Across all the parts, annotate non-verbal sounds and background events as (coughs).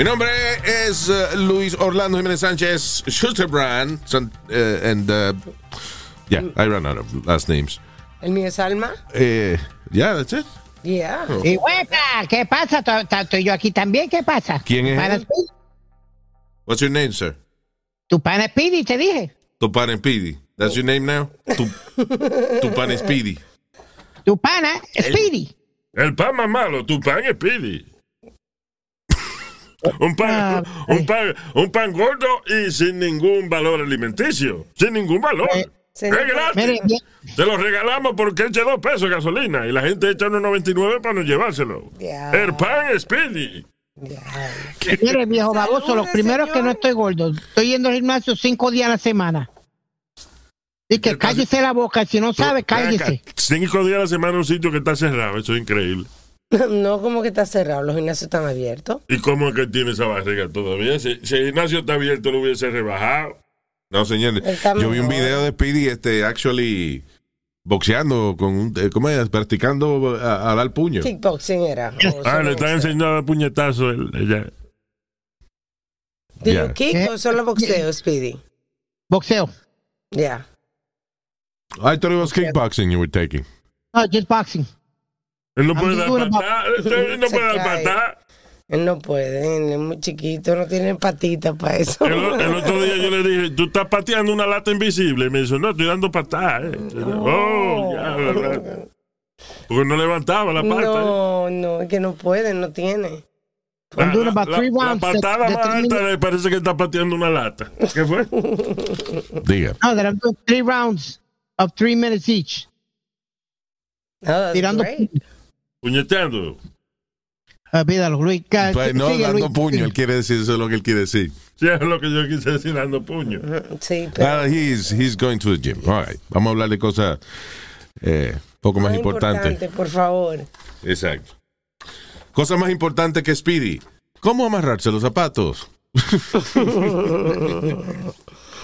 Mi nombre es uh, Luis Orlando Jiménez Sánchez Schusterbrand. Son- uh, and, uh, yeah, I ran out of last names. El mío es Alma. Eh, yeah, that's it. Yeah. Y huepa, ¿qué pasa? To- to- Estoy yo aquí también, ¿qué pasa? ¿Quién es Tu pana él? Speedy. What's your name, sir? Tu pana Speedy, te dije. Tupan Speedy. That's your name now? Tu, Tupan Speedy. Tu pana Speedy. El pan más malo, tu pan es pidi. Un pan, Ah, un pan, un pan gordo y sin ningún valor alimenticio. Sin ningún valor. Sí. Es gratis. Mire, bien, Te lo regalamos porque eche dos pesos de gasolina y la gente echa unos 99 para no llevárselo. El pan es pidi. mire, viejo baboso, lo primero es que no estoy gordo. Estoy yendo al gimnasio cinco días a la semana. Y que cállese la boca, si no sabe, cállese. Cinco días a la semana en un sitio que está cerrado. Eso es increíble. (laughs) No, como que está cerrado. Los gimnasios están abiertos. ¿Y cómo es que tiene esa barriga todavía? Si, si el gimnasio está abierto, lo hubiese rebajado. No, señores. Yo vi un video de Speedy, este, actually boxeando con un, eh, ¿cómo es? Practicando a, a dar puño. Kickboxing era. Ah, le están boxeo. enseñando a puñetazo. el- ella. ¿Do Ya. you kick ¿Qué? o solo boxeo, Speedy? Boxeo. Yeah. I thought it was kickboxing you were taking. No, just boxing. Él no puede dar no- patada. Él no puede dar patada. Él no puede, él es muy chiquito, no tiene patitas para eso. El, otro día yo le dije, tú estás pateando una lata invisible. Y me dijo, no, estoy dando patadas. eh". Oh, ya, ¿verdad? Porque no levantaba la pata. eh. No, no, es que no puede, no tiene. La, I'm doing about la- three la rounds de- patada de más alta le parece que está pateando una lata. ¿Qué fue? Diga. No, that I'm doing three rounds of three minutes each. No, that's Tirando great. Puñeteando. Olvídalo, Luis. Pues no sigue, dando Luis. puño, él quiere decir eso es lo que él quiere decir. Sí, es lo que yo quise decir dando puño. Sí, pero Ah, he's, he's going to the gym. All right. Vamos a hablar de cosas eh, poco más más importantes. importante, por favor. Exacto. Cosas más importantes que Speedy. ¿Cómo amarrarse los zapatos? (laughs)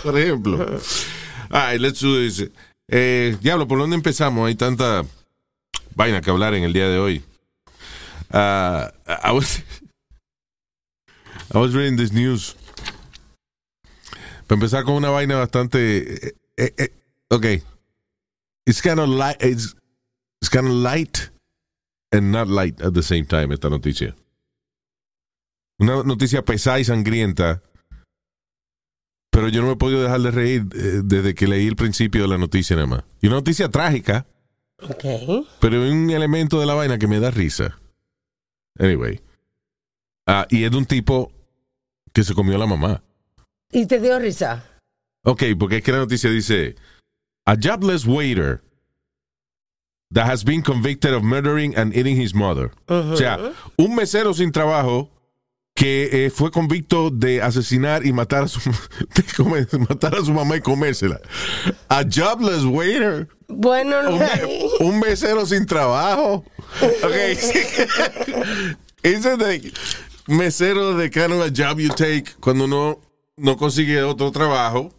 Por ejemplo. All right, let's do this. Eh, diablo, ¿por dónde empezamos? Hay tanta vaina que hablar en el día de hoy. Ah, I was I was reading this news. Para empezar con una vaina bastante eh, eh, eh, okay. It's kind of light it's, it's kind of light and not light at the same time esta noticia. Una noticia pesada y sangrienta. Pero yo no me he podido dejar de reír eh, desde que leí el principio de la noticia nada más. Y una noticia trágica, Ok. pero hay un elemento de la vaina que me da risa. Anyway. Ah, y es de un tipo que se comió a la mamá. ¿Y te dio risa? Ok, porque es que la noticia dice: A jobless waiter that has been convicted of murdering and eating his mother. O sea, un mesero sin trabajo que eh, fue convicto de asesinar y matar a su (laughs) de comer- matar a su mamá y comérsela. A jobless waiter. Bueno, Un, un mesero sin trabajo. Ok. (laughs) Ese de mesero de kind of a job you take cuando uno no consigue otro trabajo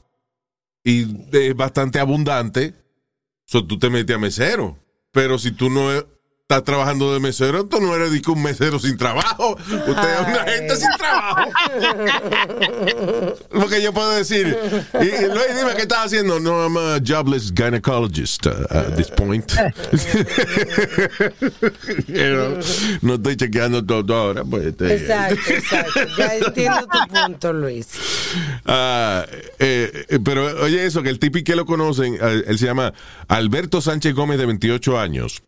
y es bastante abundante. So, tú te metes a mesero. Pero si tú no estás trabajando de mesero, tú no eres de que un mesero sin trabajo. Usted es una gente sin trabajo. Porque yo puedo decir, y, y Luis, dime qué estás haciendo. No, I'm a jobless gynecologist uh, at this point. (laughs) You know, no estoy chequeando todo ahora. Pues, este, Exacto, exacto. Ya entiendo tu punto, Luis. Ah, eh, eh, pero oye eso, que el tipi que lo conocen, eh, él se llama Alberto Sánchez Gómez de 28 años,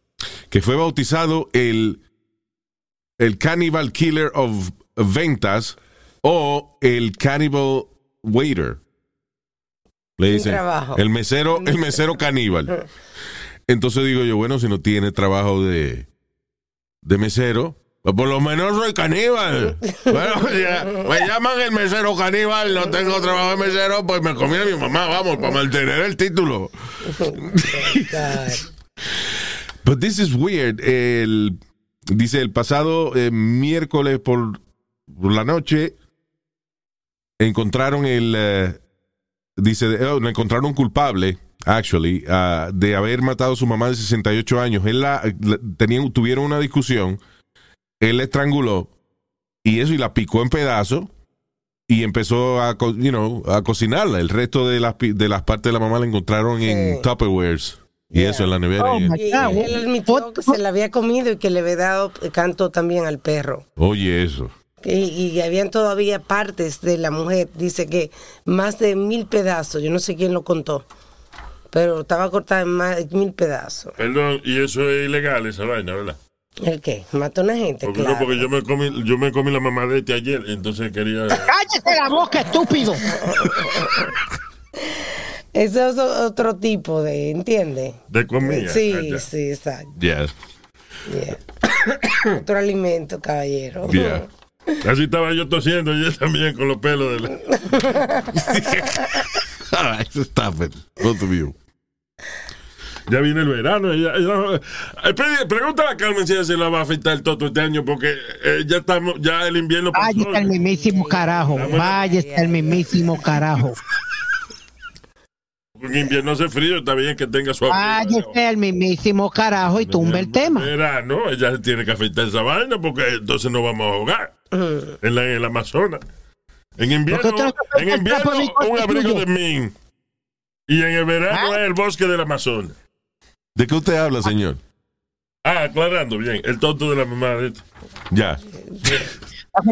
que fue bautizado el, el Cannibal Killer of Ventas o el Cannibal Waiter. Le dicen el mesero, el (laughs) mesero caníbal. entonces digo yo, bueno, si no tiene trabajo de, de mesero, pues por lo menos soy caníbal. (laughs) bueno, ya, me llaman el mesero caníbal, no tengo trabajo de mesero, pues me comí a mi mamá, vamos, para mantener el título. (laughs) But this is weird. El, dice, el pasado eh, miércoles por, por la noche encontraron el... eh, dice, oh, lo encontraron culpable, actually, ah, de haber matado a su mamá de 68 años. Él la, la- tenían, tuvieron una discusión, él la estranguló y eso y la picó en pedazos y empezó a, you know, a cocinarla. El resto de las, de las partes de la mamá la encontraron en. Tupperwares y Yeah. eso en la nevera. Oh, y- él admitió que se la había comido y que le había dado canto también al perro. Oye, eso. Y, y habían todavía partes de la mujer, dice que más de mil pedazos, yo no sé quién lo contó, pero estaba cortada en más de mil pedazos. Perdón, y eso es ilegal, esa vaina, ¿verdad? ¿El qué? Mató a una gente, Porque, claro. no, porque yo me comí, yo me comí la mamá de este ayer, entonces quería. (laughs) Cállese la boca, estúpido. (laughs) Eso es otro tipo de, ¿entiende? De comida. Sí, Ah, sí, exacto. Yeah. yeah. (coughs) otro alimento, caballero. Yeah. Así estaba yo tosiendo y él también con los pelos de la... All right, stop it. Both of you. Ya viene el verano. Ya, ya- Eh, pre- pregúntale a Carmen si ella se la va a afeitar el toto este año, porque eh, ya estamos, ya el invierno pasó. Váyase al mismísimo carajo. Váyase al mismísimo carajo. (laughs) En invierno hace frío, está bien que tenga su abrigo. Váyase al mismísimo carajo y tumbe el tema. Verano, ella se tiene que afeitar esa vaina porque entonces nos vamos a ahogar en, la, en el Amazonas. En invierno, no en un abrigo de min. Y en el verano ¿Ah? es el bosque del Amazonas. ¿De qué usted habla, señor? Ah, aclarando, bien. El tonto de la mamá de este. Ya.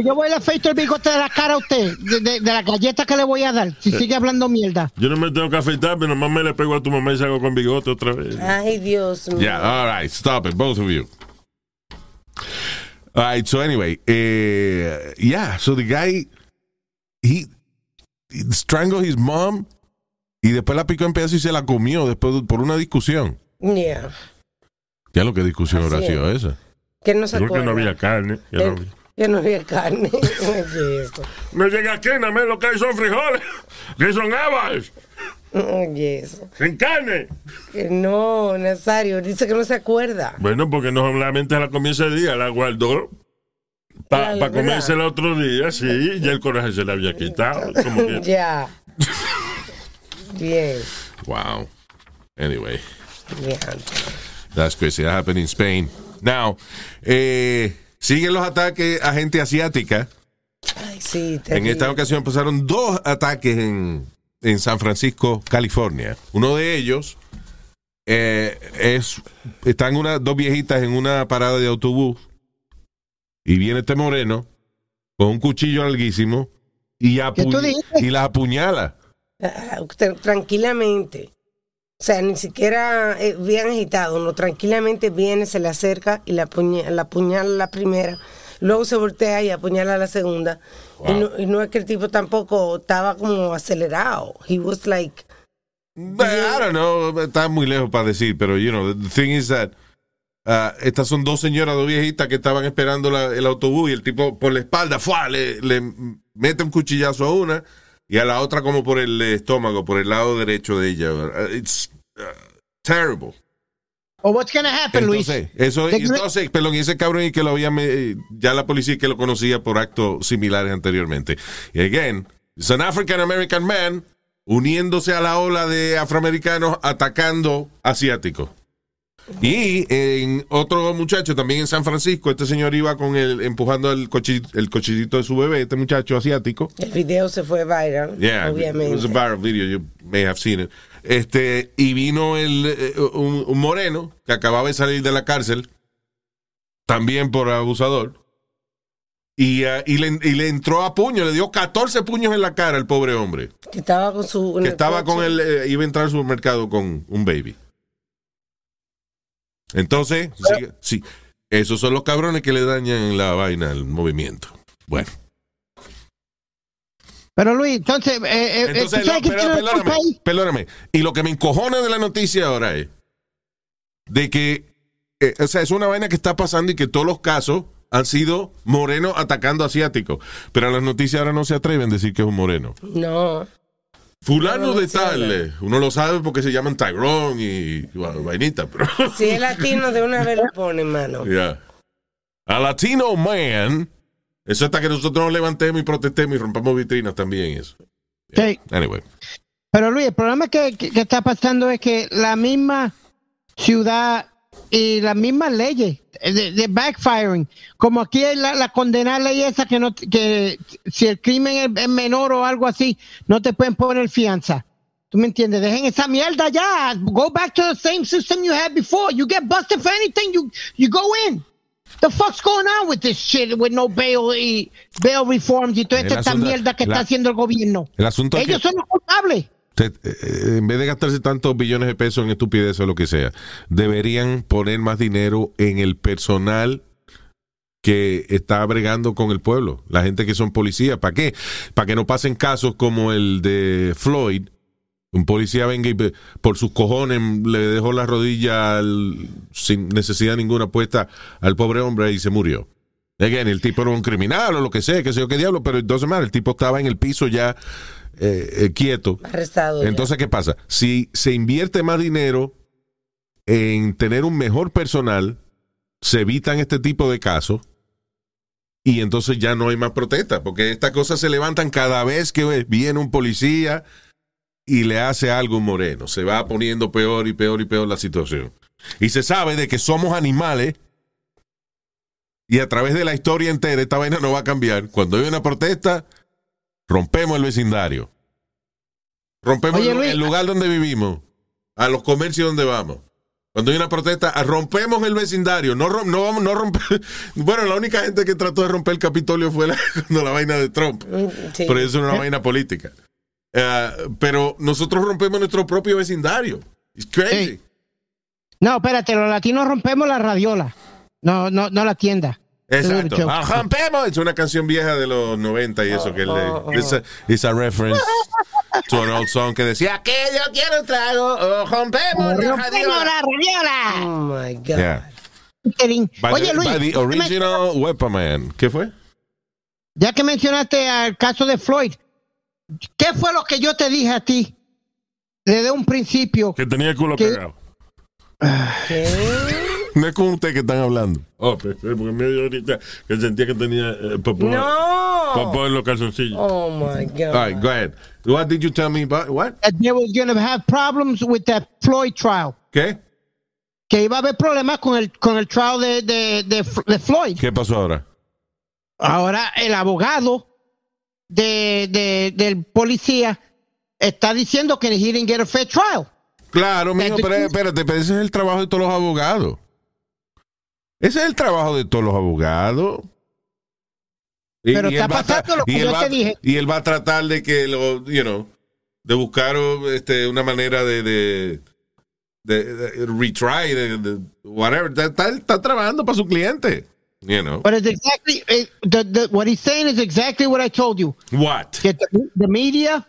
Yo voy a afeito el bigote de la cara a usted, de, de- de la galleta que le voy a dar, si sigue hablando mierda. Yo no me tengo que afeitar, pero nomás me le pego a tu mamá y salgo con bigote otra vez. Ay, Dios mío. Yeah, all right, stop it, both of you. All right, so anyway, eh, yeah, so the guy, he, he strangled his mom y después la picó en pedazos y se la comió después de- por una discusión. Yeah. Ya lo que discusión Así habrá es. sido esa. Que no se Digo que no había carne. que no, Eh, había- que no había carne. (laughs) Oye, eso. no llega aquí, nada más lo que hay son frijoles, que son habas, Oye, eso. sin carne. Que no, Nazario, dice que no se acuerda. Bueno, porque no solamente la comió ese día, la guardó para La- comerse el otro día, sí, ya el coraje se le había (laughs) quitado. (laughs) Como que, ya. Bien, Wow. Anyway, bien. that's crazy. That happened in Spain. Now, eh, siguen los ataques a gente asiática. Ay, sí, En esta ocasión pasaron dos ataques en, en San Francisco, California. Uno de ellos eh, es están una, dos viejitas en una parada de autobús y viene este moreno con un cuchillo larguísimo y, y las apuñala. Ah, tranquilamente. O sea, ni siquiera eh, bien agitado, no, tranquilamente viene, se le acerca y la, apuña- la apuñala la primera, luego se voltea y apuñala la segunda. Y, no, y no es que el tipo tampoco estaba como acelerado. He was like, But I don't know, está muy lejos para decir, pero you know, the thing is that uh, estas son dos señoras, dos viejitas que estaban esperando la- el autobús y el tipo por la espalda ¡fua! Le, le mete un cuchillazo a una y a la otra como por el estómago, por el lado derecho de ella. It's uh, terrible. O what's gonna happen, Luis? Entonces, eso, ¿De qué- entonces, perdón, y ese cabrón y que lo había, me- ya la policía que lo conocía por actos similares anteriormente. Y again, it's an African American man uniéndose a la ola de afroamericanos atacando asiáticos. Y en otro muchacho también en San Francisco, este señor iba con el empujando el, cochi- el de su bebé, este muchacho asiático. el video se fue viral, Yeah, it obviamente. was a viral video. You may have seen it. Este, y vino el, eh, un, un moreno que acababa de salir de la cárcel, también por abusador, y, eh, y, le, y le entró a puño, le dio 14 puños en la cara al pobre hombre, Que estaba con su. que estaba coche. con él, eh, iba a entrar al supermercado con un baby. Entonces, sí, sí, esos son los cabrones que le dañan la vaina al movimiento. Bueno. Pero Luis, entonces, eh, eh, eh, ¿tú Entonces, qué pero- perdóname, perdóname. Y lo que me encojona de la noticia ahora es de que, eh, o sea, es una vaina que está pasando y que todos los casos han sido morenos atacando asiáticos. Pero las noticias ahora no se atreven a decir que es un moreno. No. Fulano No, no de tal, eh, uno lo sabe porque se llaman Tyrone y bueno, vainita, pero (laughs) Si es latino, de una vez lo pone, mano. (laughs) ya. A Latino Man, eso hasta que nosotros nos levantemos y protestemos y rompamos vitrinas también eso. Sí. Anyway. Pero Luis, el problema que, que- que está pasando es que la misma ciudad y las mismas leyes de, de backfiring, como aquí hay la, la condenada ley esa que no que si el crimen es, es menor o algo así, no te pueden poner fianza. ¿Tú me entiendes? Dejen esa mierda ya. Go back to the same system you had before. You get busted for anything, you you go in. The fuck's going on with this shit with no bail y bail reforms y toda esta asunto- mierda que la- está haciendo el gobierno? El asunto es que Ellos son los culpables. Te- eh, en vez de gastarse tantos billones de pesos en estupidez o lo que sea, deberían poner más dinero en el personal que está bregando con el pueblo, la gente que son policías. ¿Para qué? Para que no pasen casos como el de Floyd. Un policía venga y por sus cojones le dejó la rodilla sin necesidad ninguna puesta al pobre hombre y se murió. Again, el tipo era un criminal o lo que sea, que sé yo qué diablo, pero entonces, man, el tipo estaba en el piso ya eh, eh, quieto. Arrestado. ya. Entonces, ¿qué pasa? Si se invierte más dinero en tener un mejor personal, se evitan este tipo de casos y entonces ya no hay más protesta, porque estas cosas se levantan cada vez que viene un policía y le hace algo moreno. Se va poniendo peor y peor y peor la situación. Y se sabe de que somos animales y a través de la historia entera esta vaina no va a cambiar. Cuando hay una protesta, rompemos el vecindario. Rompemos Oye, el, Luis. el lugar donde vivimos, a los comercios donde vamos. Cuando hay una protesta, ah, rompemos el vecindario. No, rom- no, vamos- no romper. (laughs) Bueno, la única gente que trató de romper el Capitolio fue la, (laughs) cuando la vaina de Trump. Mm, sí. Pero eso era una vaina política. Eh, pero nosotros rompemos nuestro propio vecindario. It's crazy. Sí. No, espérate, los latinos rompemos la radiola. No, no, no la tienda. Exacto. Show. Ah, rompemos. Es una canción vieja de los 90 y eso que él oh, oh. le. It's a, it's a reference to an old song que decía que yo quiero un trago o rompemos la ¡Rompemos radiola. la radiola! Oh my God. Yeah. By, Oye, the, Luis, by the que original Weapon Man. ¿Qué fue? ya que mencionaste al caso de Floyd, ¿qué fue lo que yo te dije a ti desde un principio? Que tenía el culo ¿Qué? pegado. ¿Qué? No es con usted que están hablando. Oh, porque me dio ahorita que sentía que tenía eh, popó, No. popó en los calzoncillos. Oh my God. All right, go ahead. What did you tell me about? What? That they was going to have problems with that Floyd trial. ¿Qué? Que iba a haber problemas con el, con el trial de, de, de, de Floyd. ¿Qué pasó ahora? Ahora el abogado de, de- del policía está diciendo que he didn't get a fair trial. Claro, mijo, pero espérate, pero ese es el trabajo de todos los abogados. Ese es el trabajo de todos los abogados. Y- Pero y está pasando lo que yo va- te dije. Y él va a tratar de que lo, you know, de buscar este, una manera de, de, de- de retry, de, de- whatever. Está, está- está trabajando para su cliente. You know. But it's exactly it, the, the, what he's saying is exactly what I told you. What? Que the, the media,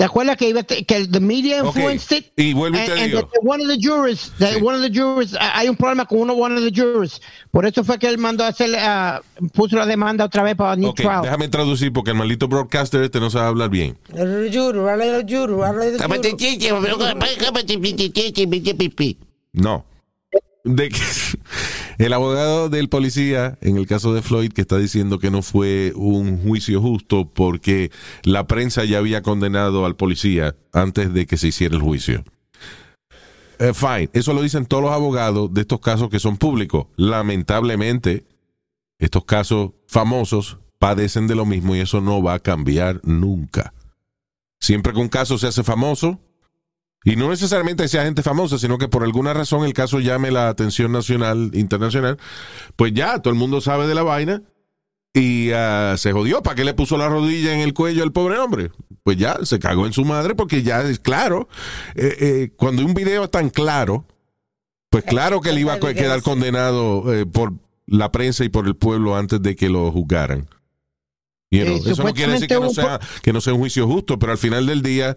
¿te acuerdas que, iba que the media influenced it? y vuelvo y te And- digo. that one of the jurors, that Sí. one of the jurors, hay un problema con uno one of the jurors. Por eso fue que él mandó a hacer, ah, puso la demanda otra vez para new Ok, trial. déjame traducir porque el maldito broadcaster este no sabe hablar bien. El. No. De que el abogado del policía, en el caso de Floyd, que está diciendo que no fue un juicio justo porque la prensa ya había condenado al policía antes de que se hiciera el juicio. Eh, fine, eso lo dicen todos los abogados de estos casos que son públicos. Lamentablemente, estos casos famosos padecen de lo mismo y eso no va a cambiar nunca. Siempre que un caso se hace famoso, y no necesariamente sea gente famosa, sino que por alguna razón el caso llame la atención nacional, internacional, pues ya todo el mundo sabe de la vaina y ah, se jodió. ¿Para qué le puso la rodilla en el cuello al pobre hombre? Pues ya se cagó en su madre porque ya es claro. eh, eh, cuando un video es tan claro, pues claro que él iba a quedar condenado eh, por la prensa y por el pueblo antes de que lo juzgaran. You know, eso no quiere decir que no, sea, que no sea un juicio justo, pero al final del día,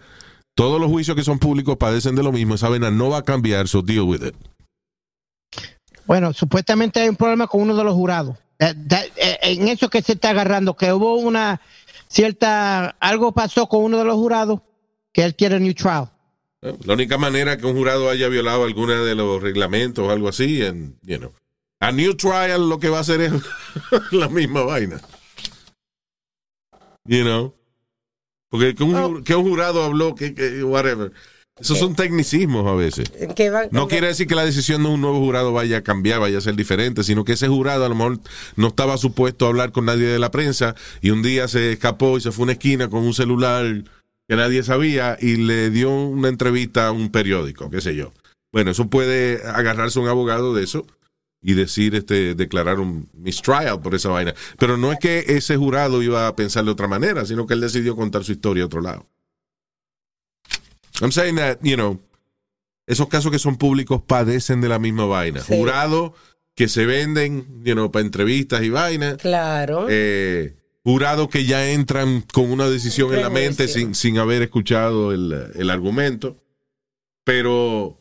todos los juicios que son públicos padecen de lo mismo. Esa vena no va a cambiar, so deal with it. Bueno, supuestamente hay un problema con uno de los jurados. Eh, eh, En eso que se está agarrando, que hubo una cierta, algo pasó con uno de los jurados que él quiere new trial. Eh, La única manera que un jurado haya violado alguna de los reglamentos o algo así, en, you know. A new trial lo que va a hacer es (laughs) la misma vaina. You know. Porque que un, ju- que un jurado habló, que, que whatever. Esos son tecnicismos a veces. No quiere decir que la decisión de un nuevo jurado vaya a cambiar, vaya a ser diferente, sino que ese jurado a lo mejor no estaba supuesto a hablar con nadie de la prensa y un día se escapó y se fue a una esquina con un celular que nadie sabía y le dio una entrevista a un periódico, qué sé yo. Bueno, eso puede agarrarse un abogado de eso y decir, este, declarar un mistrial por esa vaina. Pero no es que ese jurado iba a pensar de otra manera, sino que él decidió contar su historia a otro lado. I'm saying that, you know, esos casos que son públicos padecen de la misma vaina. Sí. Jurados que se venden, you know, para entrevistas y vainas. Claro. Eh, jurados que ya entran con una decisión en la mente sin, sin haber escuchado el, el argumento. Pero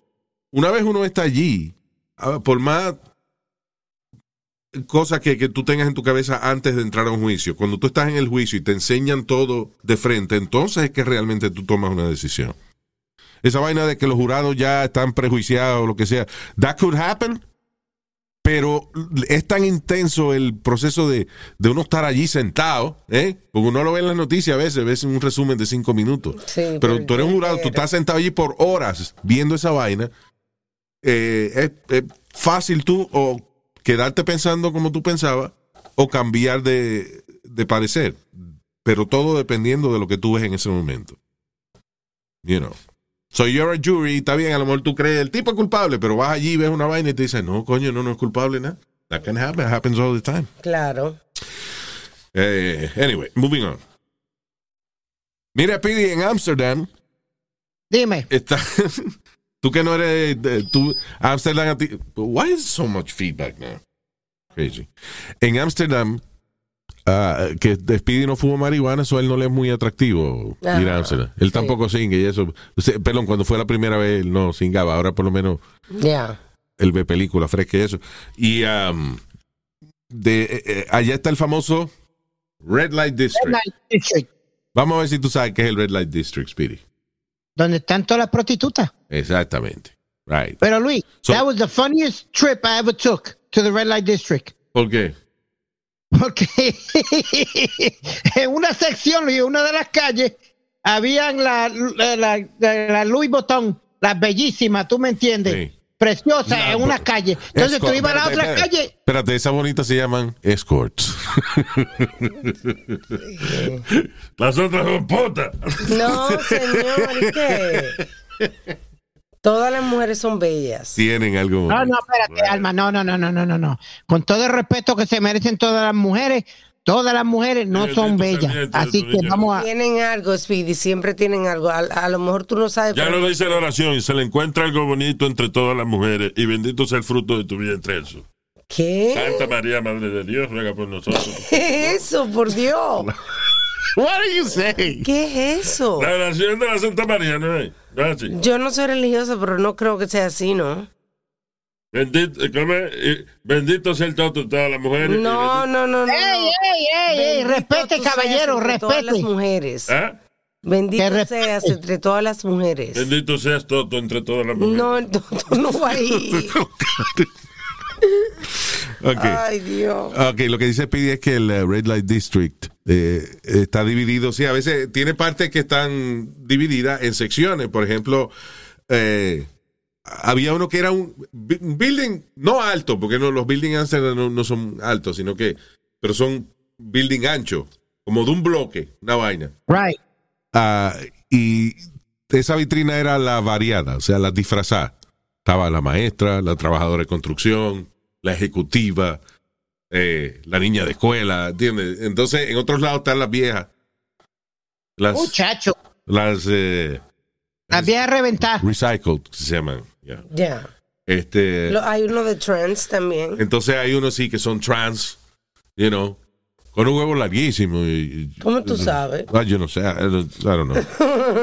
una vez uno está allí, ah, por más cosas que, que tú tengas en tu cabeza antes de entrar a un juicio, cuando tú estás en el juicio y te enseñan todo de frente, entonces es que realmente tú tomas una decisión. Esa vaina de que los jurados ya están prejuiciados o lo que sea, that could happen, pero es tan intenso el proceso de, de uno estar allí sentado, ¿eh? Porque uno lo ve en las noticias a veces, ves un resumen de cinco minutos. Sí, pero tú eres un jurado, tú estás sentado allí por horas viendo esa vaina. Eh, es, es fácil tú o quedarte pensando como tú pensabas o cambiar de, de parecer. Pero todo dependiendo de lo que tú ves en ese momento. You know. So you're a jury, está bien, a lo mejor tú crees el tipo es culpable, pero vas allí, ves una vaina y te dicen, no, coño, no, no es culpable nada. That can happen, it happens all the time. Claro. Eh, anyway, moving on. Mira, Pidi, en Amsterdam Dime, está. (laughs) tú que no eres. de- tú, Amsterdam. a ti- Why is so much feedback now? Crazy. En Amsterdam, ah, que Speedy no fuma marihuana, eso a él no le es muy atractivo ir a Amsterdam. Él sí. tampoco singa y eso. Usted- perdón, cuando fue la primera vez, él no singaba. Ahora por lo menos Ya. él ve películas frescas y eso. Y um, de, eh, eh, allá está el famoso Red Light District. Red Light District, Vamos a ver si tú sabes qué es el Red Light District, Speedy. Donde están todas las prostitutas. Exactamente. Right. Pero Luis, So- that was the funniest trip I ever took to the Red Light District. ¿Por qué? Porque (laughs) en una sección, Luis, una de las calles, habían la, la, la, la Louis Vuitton, las bellísimas, tú me entiendes, Sí. Preciosas, No, en una pero- calle. Entonces tú Escort- ibas a la otra espérate. calle. Espérate, esas bonitas se llaman escorts. (laughs) Las otras son putas. No, señor, ¿y qué? Todas las mujeres son bellas. Tienen algo. No, no, espérate, Alma, no, no, no, no, no, no, no. Con todo el respeto que se merecen todas las mujeres, todas las mujeres no son bellas. Así que niña. vamos a... Tienen algo, Speedy, siempre tienen algo. A, a lo mejor tú no sabes. Ya pero- lo dice la oración, se le encuentra algo bonito entre todas las mujeres y bendito sea el fruto de tu vientre eso. ¿Qué? Santa María, Madre de Dios, ruega por nosotros. (laughs) ¿Qué es eso, por Dios? (laughs) What are you saying? ¿Qué es eso? La oración de la Santa María, ¿no es? Yo no soy religiosa, pero no creo que sea así, ¿no? Bendito, ¿cómo es? Eh, bendito sea el toto todas las mujeres. No, no, no, no. ¡Ey, ey, ey, Respete, caballero, entre Todas las respete. mujeres. ¿Ah? Bendito respete. seas entre todas las mujeres. Bendito seas toto entre todas las mujeres. No, no, no va (laughs) ahí. Ok. Ay, Dios. Ok, lo que dice Speedy es que el eh, Red Light District eh, está dividido. Sí, a veces tiene partes que están divididas en secciones. Por ejemplo, eh, había uno que era un, building, no alto, porque no, los buildings Amsterdam no, no son altos, sino que, pero son building ancho, como de un bloque, una vaina. Right. Ah, y esa vitrina era la variada, o sea, la disfrazada. Estaba la maestra, la trabajadora de construcción, la ejecutiva, eh, la niña de escuela, ¿entiendes? Entonces, en otros lados están las viejas. Las, Muchacho, las eh, las viejas reventadas. recycled, se llaman. Ya. Ya. Este, Lo- hay uno de trans también. entonces hay unos sí que son trans, you know, con un huevo larguísimo. Y, ¿Cómo tú sabes? Ah, yo no sé, I don't I don't know.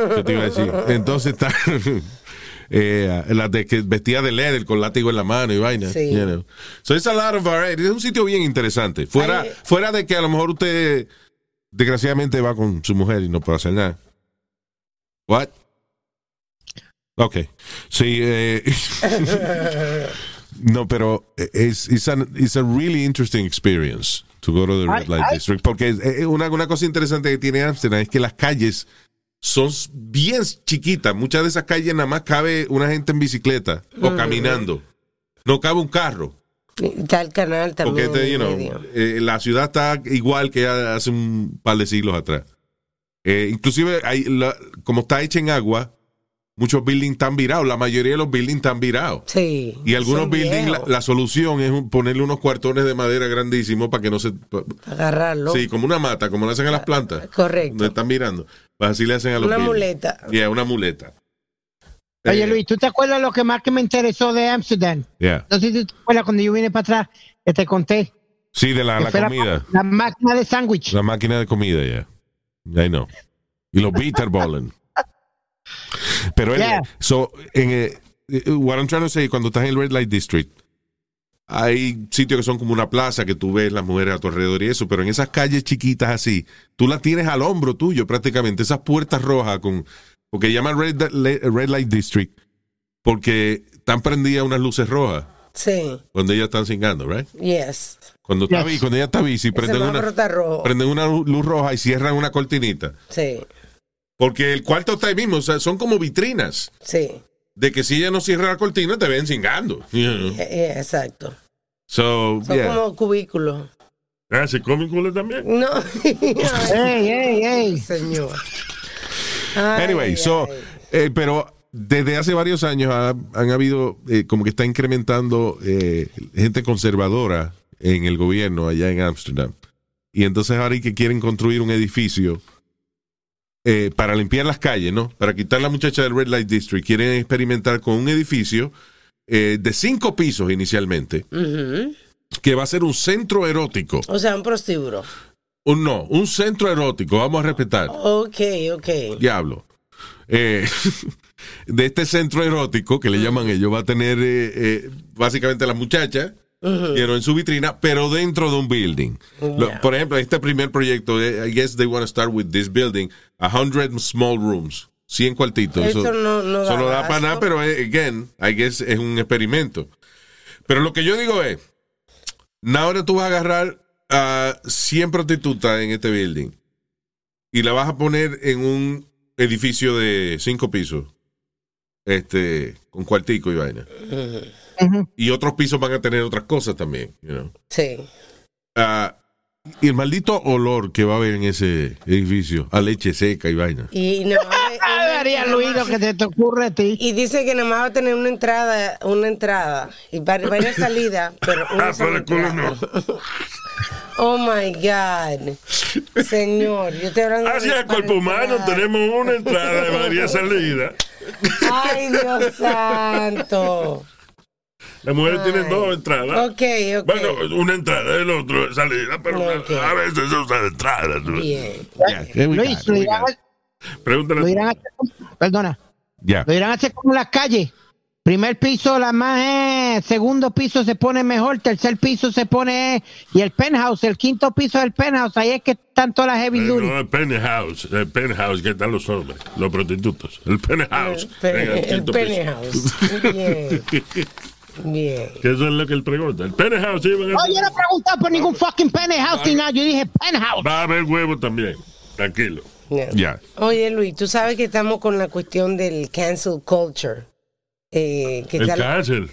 (laughs) ¿Qué te iba a decir? Entonces está, (laughs) eh, la de que vestía de leather con látigo en la mano y vaina. Sí. you know. So it's a lot of variety. Es un sitio bien interesante. Fuera, Ay, fuera de que a lo mejor usted desgraciadamente va con su mujer y no puede hacer nada. What? Ok. Sí, eh, (laughs) no, pero es it's, an- it's a really interesting experience to go to the Red Light. District. Porque eh, una, una cosa interesante que tiene Amsterdam es que las calles son bien chiquitas. Muchas de esas calles nada más cabe una gente en bicicleta o caminando. No cabe un carro. Está el canal Porque también. este, you know, eh, la ciudad está igual que hace un par de siglos atrás. Eh, inclusive, hay la- como está hecha en agua, muchos buildings están virados. La mayoría de los buildings están virados. Sí. Y algunos buildings, la, solución es un- ponerle unos cuartones de madera grandísimos para que no se... pa- Agarrarlo. Sí, como una mata, como le hacen a las plantas. Correcto. Donde están mirando. Pues así le hacen a los Una buildings. muleta. Yeah, una muleta. Oye, Eh, Luis, ¿tú te acuerdas lo que más que me interesó de Amsterdam? yeah. No sé si te acuerdas cuando yo vine para atrás, que te conté. Sí, de la, la comida. La, máquina de sándwich. La máquina de comida, ya. I know. Y los bitterballen. Pero anyway, Yeah. so, en, eh, eh, what I'm trying to say, cuando estás en el Red Light District, hay sitios que son como una plaza que tú ves las mujeres a tu alrededor y eso, pero en esas calles chiquitas así, tú las tienes al hombro tuyo prácticamente, esas puertas rojas con, porque llaman Red, Red Light District, porque están prendidas unas luces rojas Sí. cuando ellas están cingando, right? Yes. Cuando, está, Yes. bi- cuando ella está bici, prenden una, está prenden una luz roja y cierran una cortinita. Sí. Porque el cuarto está ahí mismo, o sea, son como vitrinas. Sí. De que si ella no cierra la cortina, te ven cingando. you know. Eh, eh, exacto. So, Son yeah. como cubículos. Ah, ¿se culo también? No. (laughs) Ey, ey, ey. Señor. Ay, Anyway, so, eh, pero desde hace varios años ha- han habido, eh, como que está incrementando eh, gente conservadora en el gobierno allá en Ámsterdam. Y entonces ahora hay que quieren construir un edificio eh, para limpiar las calles, ¿no? Para quitar la muchacha del Red Light District. Quieren experimentar con un edificio eh, de cinco pisos inicialmente, que va a ser un centro erótico. O sea, un prostíbulo. Un no, un centro erótico, vamos a respetar. Ok, ok. Diablo. Eh, (laughs) de este centro erótico que le llaman ellos, va a tener eh, eh, básicamente la muchacha you en su vitrina, pero dentro de un building. Lo- Yeah. por ejemplo, este primer proyecto, eh, I guess they want to start with this building, 100 small rooms, 100 cuartitos. Eso no- no da eso da abasto. para nada, pero eh, again, I guess es un experimento. Pero lo que yo digo es, ahora tú vas a agarrar a 100 prostitutas en este building y la vas a poner en un edificio de cinco pisos, este, con cuartico y vaina. Y otros pisos van a tener otras cosas también, you know. Sí. Ah, y el maldito olor que va a haber en ese edificio, a leche seca y vaina. Y Ay, María Luis, lo que te, te ocurre a ti. Y dice que nada más va a tener una entrada, una entrada y va- varias salidas, pero (laughs) una Ah, sola pero el culo entrada. Oh my God. Señor, yo estoy hablando Hacia el cuerpo humano tenemos una entrada de varias salidas. Ay, Dios santo. Las mujeres Ay. tienen dos entradas. Ok, ok. Bueno, una entrada, el otro es salida, pero a veces se usa de entrada. ¿no? Bien. Yeah, we Luis, lo irán, Pregúntale. lo irán a hacer, como- perdona, Yeah. lo irán a hacer como las calles. Primer piso, la más, eh, segundo piso se pone mejor, tercer piso se pone, eh, y el penthouse, el quinto piso del penthouse, ahí es que están todas las heavy Eh, duty. no, el penthouse, el penthouse que están los hombres, los prostitutos. El penthouse. El, el el penthouse. Bien. (laughs) Bien. Que eso es lo que él pregunta. El penthouse sí, van a- No, yo no he preguntado por ningún fucking penthouse ni nada, yo dije penthouse. va a haber huevos también. Tranquilo. Yeah. Yeah. Oye, Luis, tú sabes que estamos con la cuestión del cancel culture. Eh, que El está, them.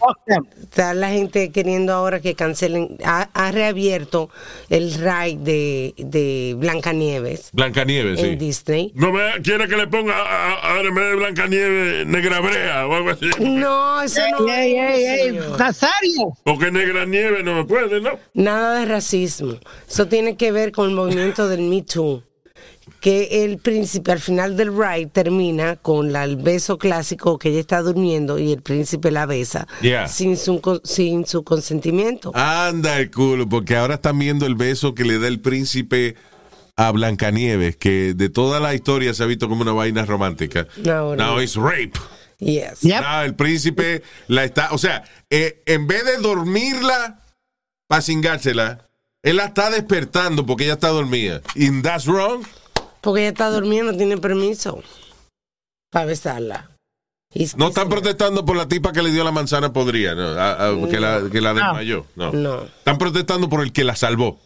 está la gente queriendo ahora que cancelen. Ha, ha reabierto el ride de, de Blancanieves Blancanieves, en sí. Disney. No me quiere que le ponga a- a- de Blancanieves Negra Brea o algo así. No, eso no Ey, ey, es, ey, señor. Nazario. Porque Negra Nieve no me puede, ¿no? Nada de racismo. Eso tiene que ver con el movimiento del Me Too. Que el príncipe al final del ride termina con la- el beso clásico que ella está durmiendo y el príncipe la besa Yeah. sin, su, sin su consentimiento. Anda el culo, porque ahora están viendo el beso que le da el príncipe a Blancanieves, que de toda la historia se ha visto como una vaina romántica. Ahora. Now it's rape. Yes. Yep. No, el príncipe la está, o sea, eh, en vez de dormirla para cingársela, él la está despertando porque ella está dormida. And that's wrong. Porque ella está durmiendo, tiene permiso para besarla. He's No están protestando por la tipa que le dio la manzana podrida, no, a- a- que, la, que la desmayó. No. No. Están protestando por el que la salvó.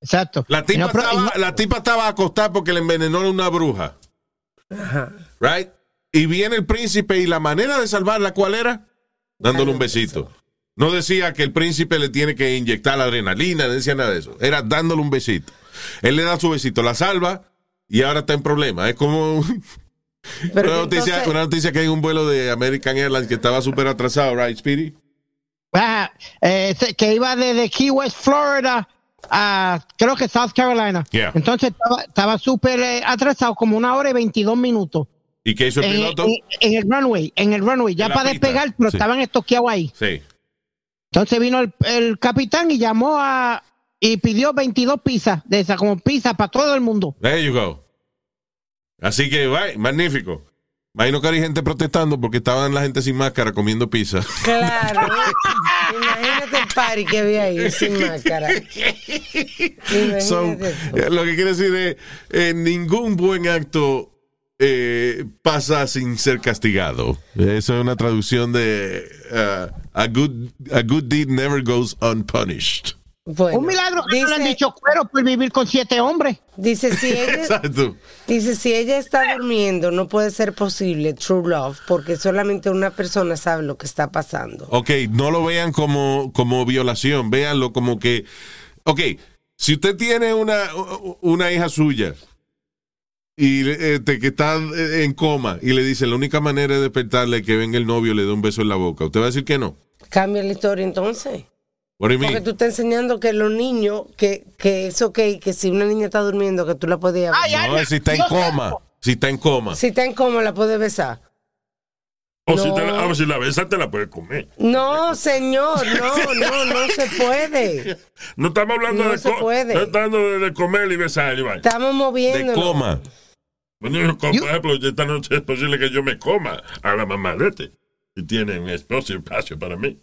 Exacto. La tipa, no, pero- y estaba, no- la tipa estaba acostada porque le envenenó una bruja. Right? Y viene el príncipe y la manera de salvarla, ¿cuál era? Dándole un besito. No decía que el príncipe le tiene que inyectar la adrenalina, no decía nada de eso. Era dándole un besito. Él le da su besito, la salva y ahora está en problema. Es como (laughs) Pero una, noticia, entonces- una noticia que hay un vuelo de American Airlines que estaba súper atrasado, right, Speedy? Ah, eh, que iba desde Key West, Florida, a creo que South Carolina. Yeah. Entonces estaba- súper eh, atrasado, como una hora y 22 minutos. ¿Y qué hizo el En, piloto? en- en el runway, en el runway, ya para despegar, pero sí. estaban estoqueados ahí. Sí. Entonces vino el, el capitán y llamó a y pidió 22 pizzas de esas, como pizza para todo el mundo. There you go. Así que, bye, magnífico. Imagino que hay gente protestando porque estaban la gente sin máscara comiendo pizza. Claro. (laughs) Imagínate el party que había ahí sin máscara. (laughs) Eh, lo que quiere decir es, eh, ningún buen acto eh, pasa sin ser castigado. Eso es una traducción de uh, a, good, a good deed never goes unpunished. Bueno, Un milagro que no le han dicho cuero por vivir con siete hombres. dice si (laughs) ella, Exacto. dice si ella está durmiendo no puede ser posible true love porque solamente una persona sabe lo que está pasando. Ok, no lo vean como, como violación, véanlo como que... Ok, si usted tiene una, una hija suya y este, que está en coma y le dice la única manera de despertarle es que venga el novio y le dé un beso en la boca, ¿usted va a decir que no? Cambia la historia entonces. What do you Porque tú estás enseñando que los niños, que, que es ok, que si una niña está durmiendo, que tú la puedes Ay, besar. No, si está en coma. Si está en coma. Si está en coma, la puedes besar. O si, No. te la, ah, si la besas, te la puedes comer. No, señor, no, (laughs) no, no se puede. No estamos hablando No de se co- puede. no estamos hablando de, de comer y besar. vaina. Estamos De moviendo. coma. Bueno, yo, por ejemplo, esta noche es posible que yo me coma a la mamá de este. Y tiene un espacio, espacio para mí.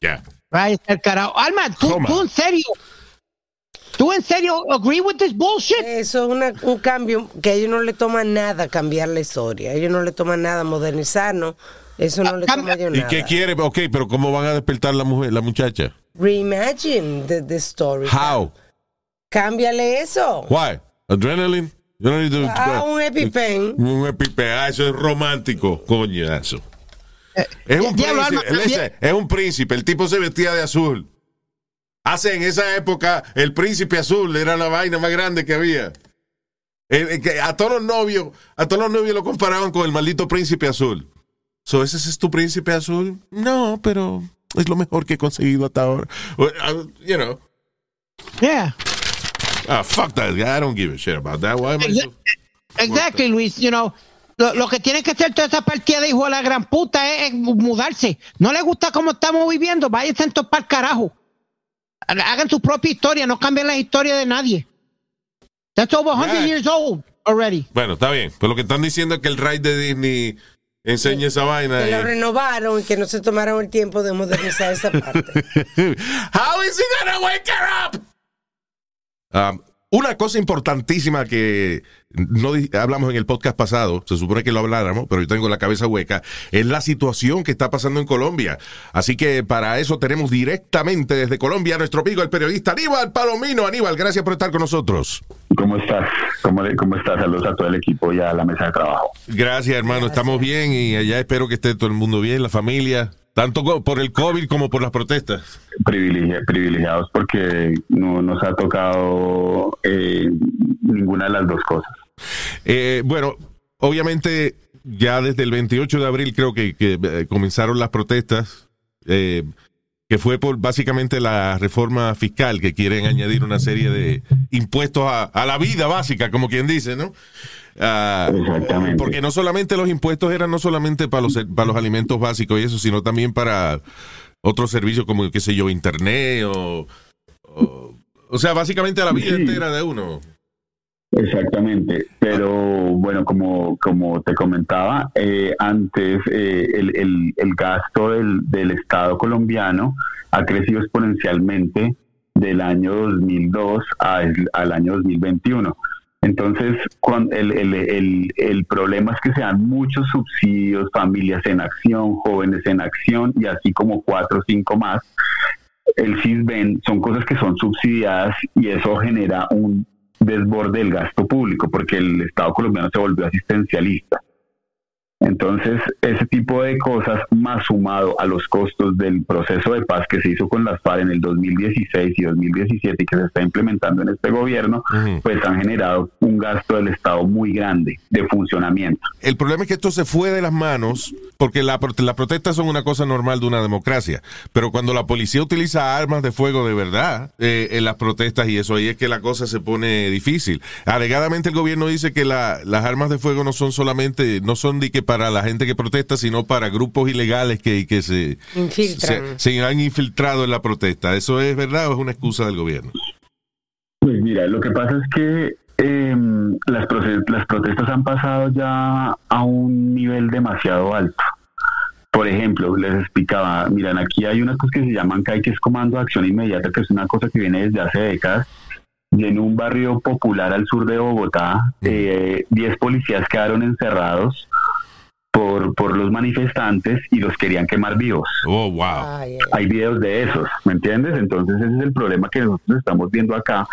Ya. El carajo. Alma, ¿tú, tú en serio. ¿Tú en serio agree with this bullshit? Eso es una- un cambio que a ellos no le toma nada cambiar la historia. A ellos no le toma nada modernizarnos. Eso no le toma a ellos ¿Y nada. qué quiere? Ok, pero ¿cómo van a despertar la mujer, la muchacha? Reimagine the, the story. How? Cámbiale eso. Why? Adrenaline? You don't need to- Ah, un EpiPen. Un EpiPen. Ah, eso es romántico. Coñazo. Es un, diablo, príncipe, Alma, es un príncipe. El tipo se vestía de azul. Hace en esa época, el príncipe azul era la vaina más grande que había. El- el que a todos los novios, a todos los novios lo comparaban con el maldito príncipe azul. So, ¿Ese es tu príncipe azul? No, pero es lo mejor que he conseguido hasta ahora. You know. Yeah. Ah, fuck that guy. I don't give a shit about that. Why am I so- Exactly, Luis. You know, lo, lo que tiene que hacer toda esa partida de hijo de la gran puta es, es mudarse. No le gusta cómo estamos viviendo, váyanse a topar carajo. Hagan su propia historia, no cambien la historia de nadie. That's over 100 Yeah. years old already. Bueno, está bien. Pues lo que están diciendo es que el ride de Disney enseña esa vaina. Que lo renovaron y que no se tomaron el tiempo de modernizar esa (laughs) parte. How is he gonna wake her up? Um, una cosa importantísima que no hablamos en el podcast pasado, se supone que lo habláramos, pero yo tengo la cabeza hueca, es la situación que está pasando en Colombia. Así que para eso tenemos directamente desde Colombia a nuestro amigo, el periodista Aníbal Palomino. Aníbal, gracias por estar con nosotros. ¿Cómo estás? ¿Cómo, le- ¿Cómo estás? Saludos a todo el equipo y a la mesa de trabajo. Gracias, hermano. Estamos bien y allá espero que esté todo el mundo bien, la familia, tanto por el COVID como por las protestas. Privilegi- privilegiados porque no nos ha tocado eh, ninguna de las dos cosas. Eh, bueno, obviamente ya desde el 28 de abril creo que, que, eh, comenzaron las protestas, eh, que fue por básicamente la reforma fiscal que quieren añadir una serie de impuestos a, a la vida básica, como quien dice, ¿no? Ah, Exactamente. porque no solamente los impuestos eran no solamente para los, para los alimentos básicos y eso, sino también para otros servicios como, qué sé yo, internet o... o o sea, básicamente a la vida Sí. entera de uno. Exactamente, pero bueno, como, como te comentaba, eh, antes eh, el, el, el gasto del, del Estado colombiano ha crecido exponencialmente del año 2002 al, al año 2021. Entonces, cuando el, el, problema es que se dan muchos subsidios, familias en acción, jóvenes en acción y así como cuatro o cinco más. El CISBEN son cosas que son subsidiadas y eso genera un desborde del gasto público porque el Estado colombiano se volvió asistencialista. Entonces, ese tipo de cosas, más sumado a los costos del proceso de paz que se hizo con las FARC en el 2016 y 2017 y que se está implementando en este gobierno, pues han generado un gasto del Estado muy grande de funcionamiento. El problema es que esto se fue de las manos porque la, las protestas son una cosa normal de una democracia, pero cuando la policía utiliza armas de fuego de verdad eh, en las protestas y eso ahí es que la cosa se pone difícil. Alegadamente el gobierno dice que la- las armas de fuego no son solamente, no son de que para la gente que protesta, sino para grupos ilegales que, que se, Infiltran. se, se han infiltrado en la protesta. ¿Eso es verdad o es una excusa del gobierno? Pues mira, lo que pasa es que eh, las, las protestas han pasado ya a un nivel demasiado alto. Por ejemplo, les explicaba, miran, aquí hay unas cosas que se llaman CAI, que es Comando de Acción Inmediata, que es una cosa que viene desde hace décadas. Y en un barrio popular al sur de Bogotá, eh, 10 policías quedaron encerrados por, por los manifestantes y los querían quemar vivos Oh, wow. Ay, ay, hay videos de esos, ¿me entiendes? Entonces ese es el problema que nosotros estamos viendo acá,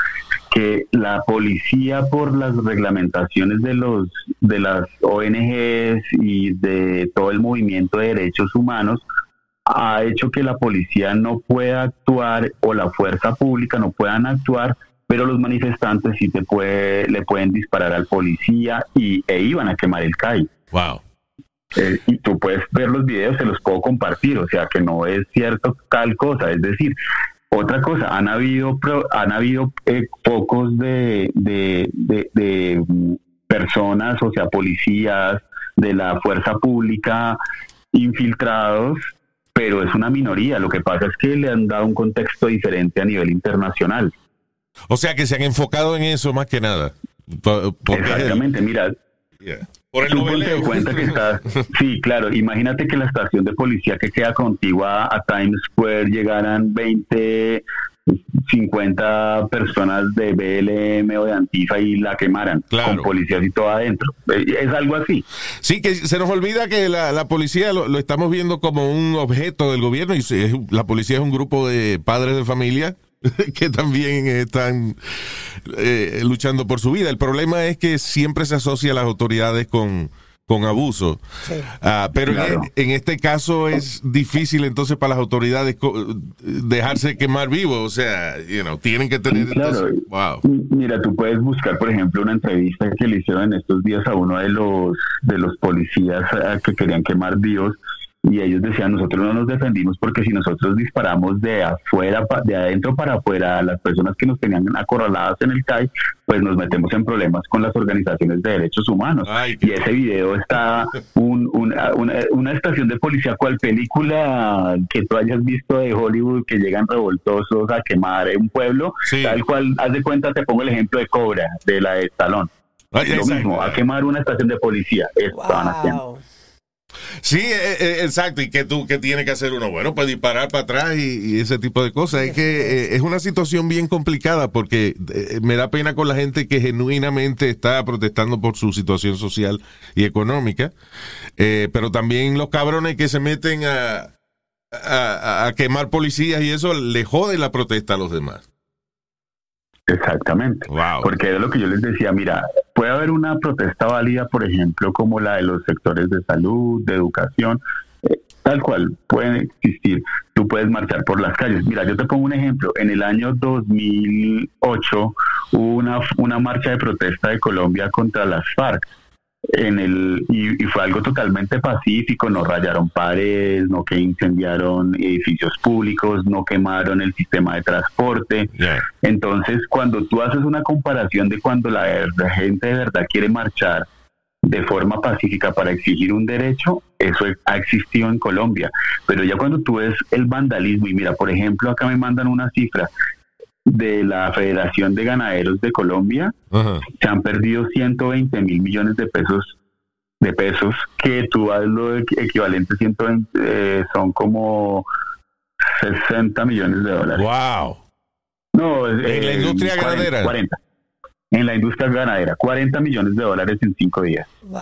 que la policía por las reglamentaciones de los de las ONGs y de todo el movimiento de derechos humanos ha hecho que la policía no pueda actuar o la fuerza pública no puedan actuar, pero los manifestantes sí te puede, le pueden disparar al policía y e iban a quemar el CAI. Wow. Eh, y tú puedes ver los videos, se los puedo compartir, o sea que no es cierto tal cosa, es decir, otra cosa, han habido han habido eh, pocos de, de, de- de, mm, personas, o sea, policías de la fuerza pública infiltrados, pero es una minoría. Lo que pasa es que le han dado un contexto diferente a nivel internacional. O sea que se han enfocado en eso más que nada. Porque Exactamente, mira, Yeah. Por el Tú ponte noveleo. en cuenta que (laughs) está, sí, claro, imagínate que la estación de policía que queda contigua a Times Square llegaran 20, 50 personas de BLM o de Antifa y la quemaran Claro. con policías y todo adentro. Eh, Es algo así. Sí, que se nos olvida que la, la policía lo, lo estamos viendo como un objeto del gobierno y se- la policía es un grupo de padres de familia (laughs) que también están eh, luchando por su vida. El problema es que siempre se asocia a las autoridades con, con abuso. sí. Ah, pero en- Claro. en, este caso es difícil entonces para las autoridades dejarse quemar vivo. O sea, you know, tienen que tener... Claro. entonces- wow. Mira, tú puedes buscar, por ejemplo, una entrevista que le hicieron en estos días a uno de los de los policías eh, que querían quemar vivos y ellos decían nosotros no nos defendimos porque si nosotros disparamos de afuera pa- de adentro para afuera a las personas que nos tenían acorraladas en el CAI pues nos metemos en problemas con las organizaciones de derechos humanos Ay, y ese video está un- una, una, una estación de policía cual película que tú hayas visto de Hollywood que llegan revoltosos a quemar un pueblo Sí. tal cual haz de cuenta te pongo el ejemplo de Cobra de la de Talón Ay, lo mismo a quemar una estación de policía eso estaban haciendo Wow. Sí, eh, eh, exacto. ¿Y qué tú qué tiene que hacer uno? Bueno, pues disparar para atrás y, y ese tipo de cosas. Es que eh, es una situación bien complicada porque eh, me da pena con la gente que genuinamente está protestando por su situación social y económica. Eh, pero también los cabrones que se meten a, a, a quemar policías y eso le jode la protesta a los demás. exactamente Wow. Porque era lo que yo les decía, mira, puede haber una protesta válida, por ejemplo, como la de los sectores de salud, de educación, eh, tal cual, pueden existir. Tú puedes marchar por las calles. Mira, yo te pongo un ejemplo. En el año 2008 hubo una, una marcha de protesta de Colombia contra las FARC. En el, y, y fue algo totalmente pacífico, no rayaron paredes, no que incendiaron edificios públicos, no quemaron el sistema de transporte, Yeah. entonces, cuando tú haces una comparación de cuando la, la gente de verdad quiere marchar de forma pacífica para exigir un derecho, eso ha existido en Colombia. Pero ya cuando tú ves el vandalismo, y mira, por ejemplo, acá me mandan una cifra, de la Federación de Ganaderos de Colombia, Ajá. se han perdido 120 mil millones de pesos de pesos que tú haz lo equ- equivalente a 120 eh, son como 60 millones de dólares. Wow. No, En la industria 40, ganadera. 40. En la industria ganadera, 40 millones de dólares en cinco días. Wow.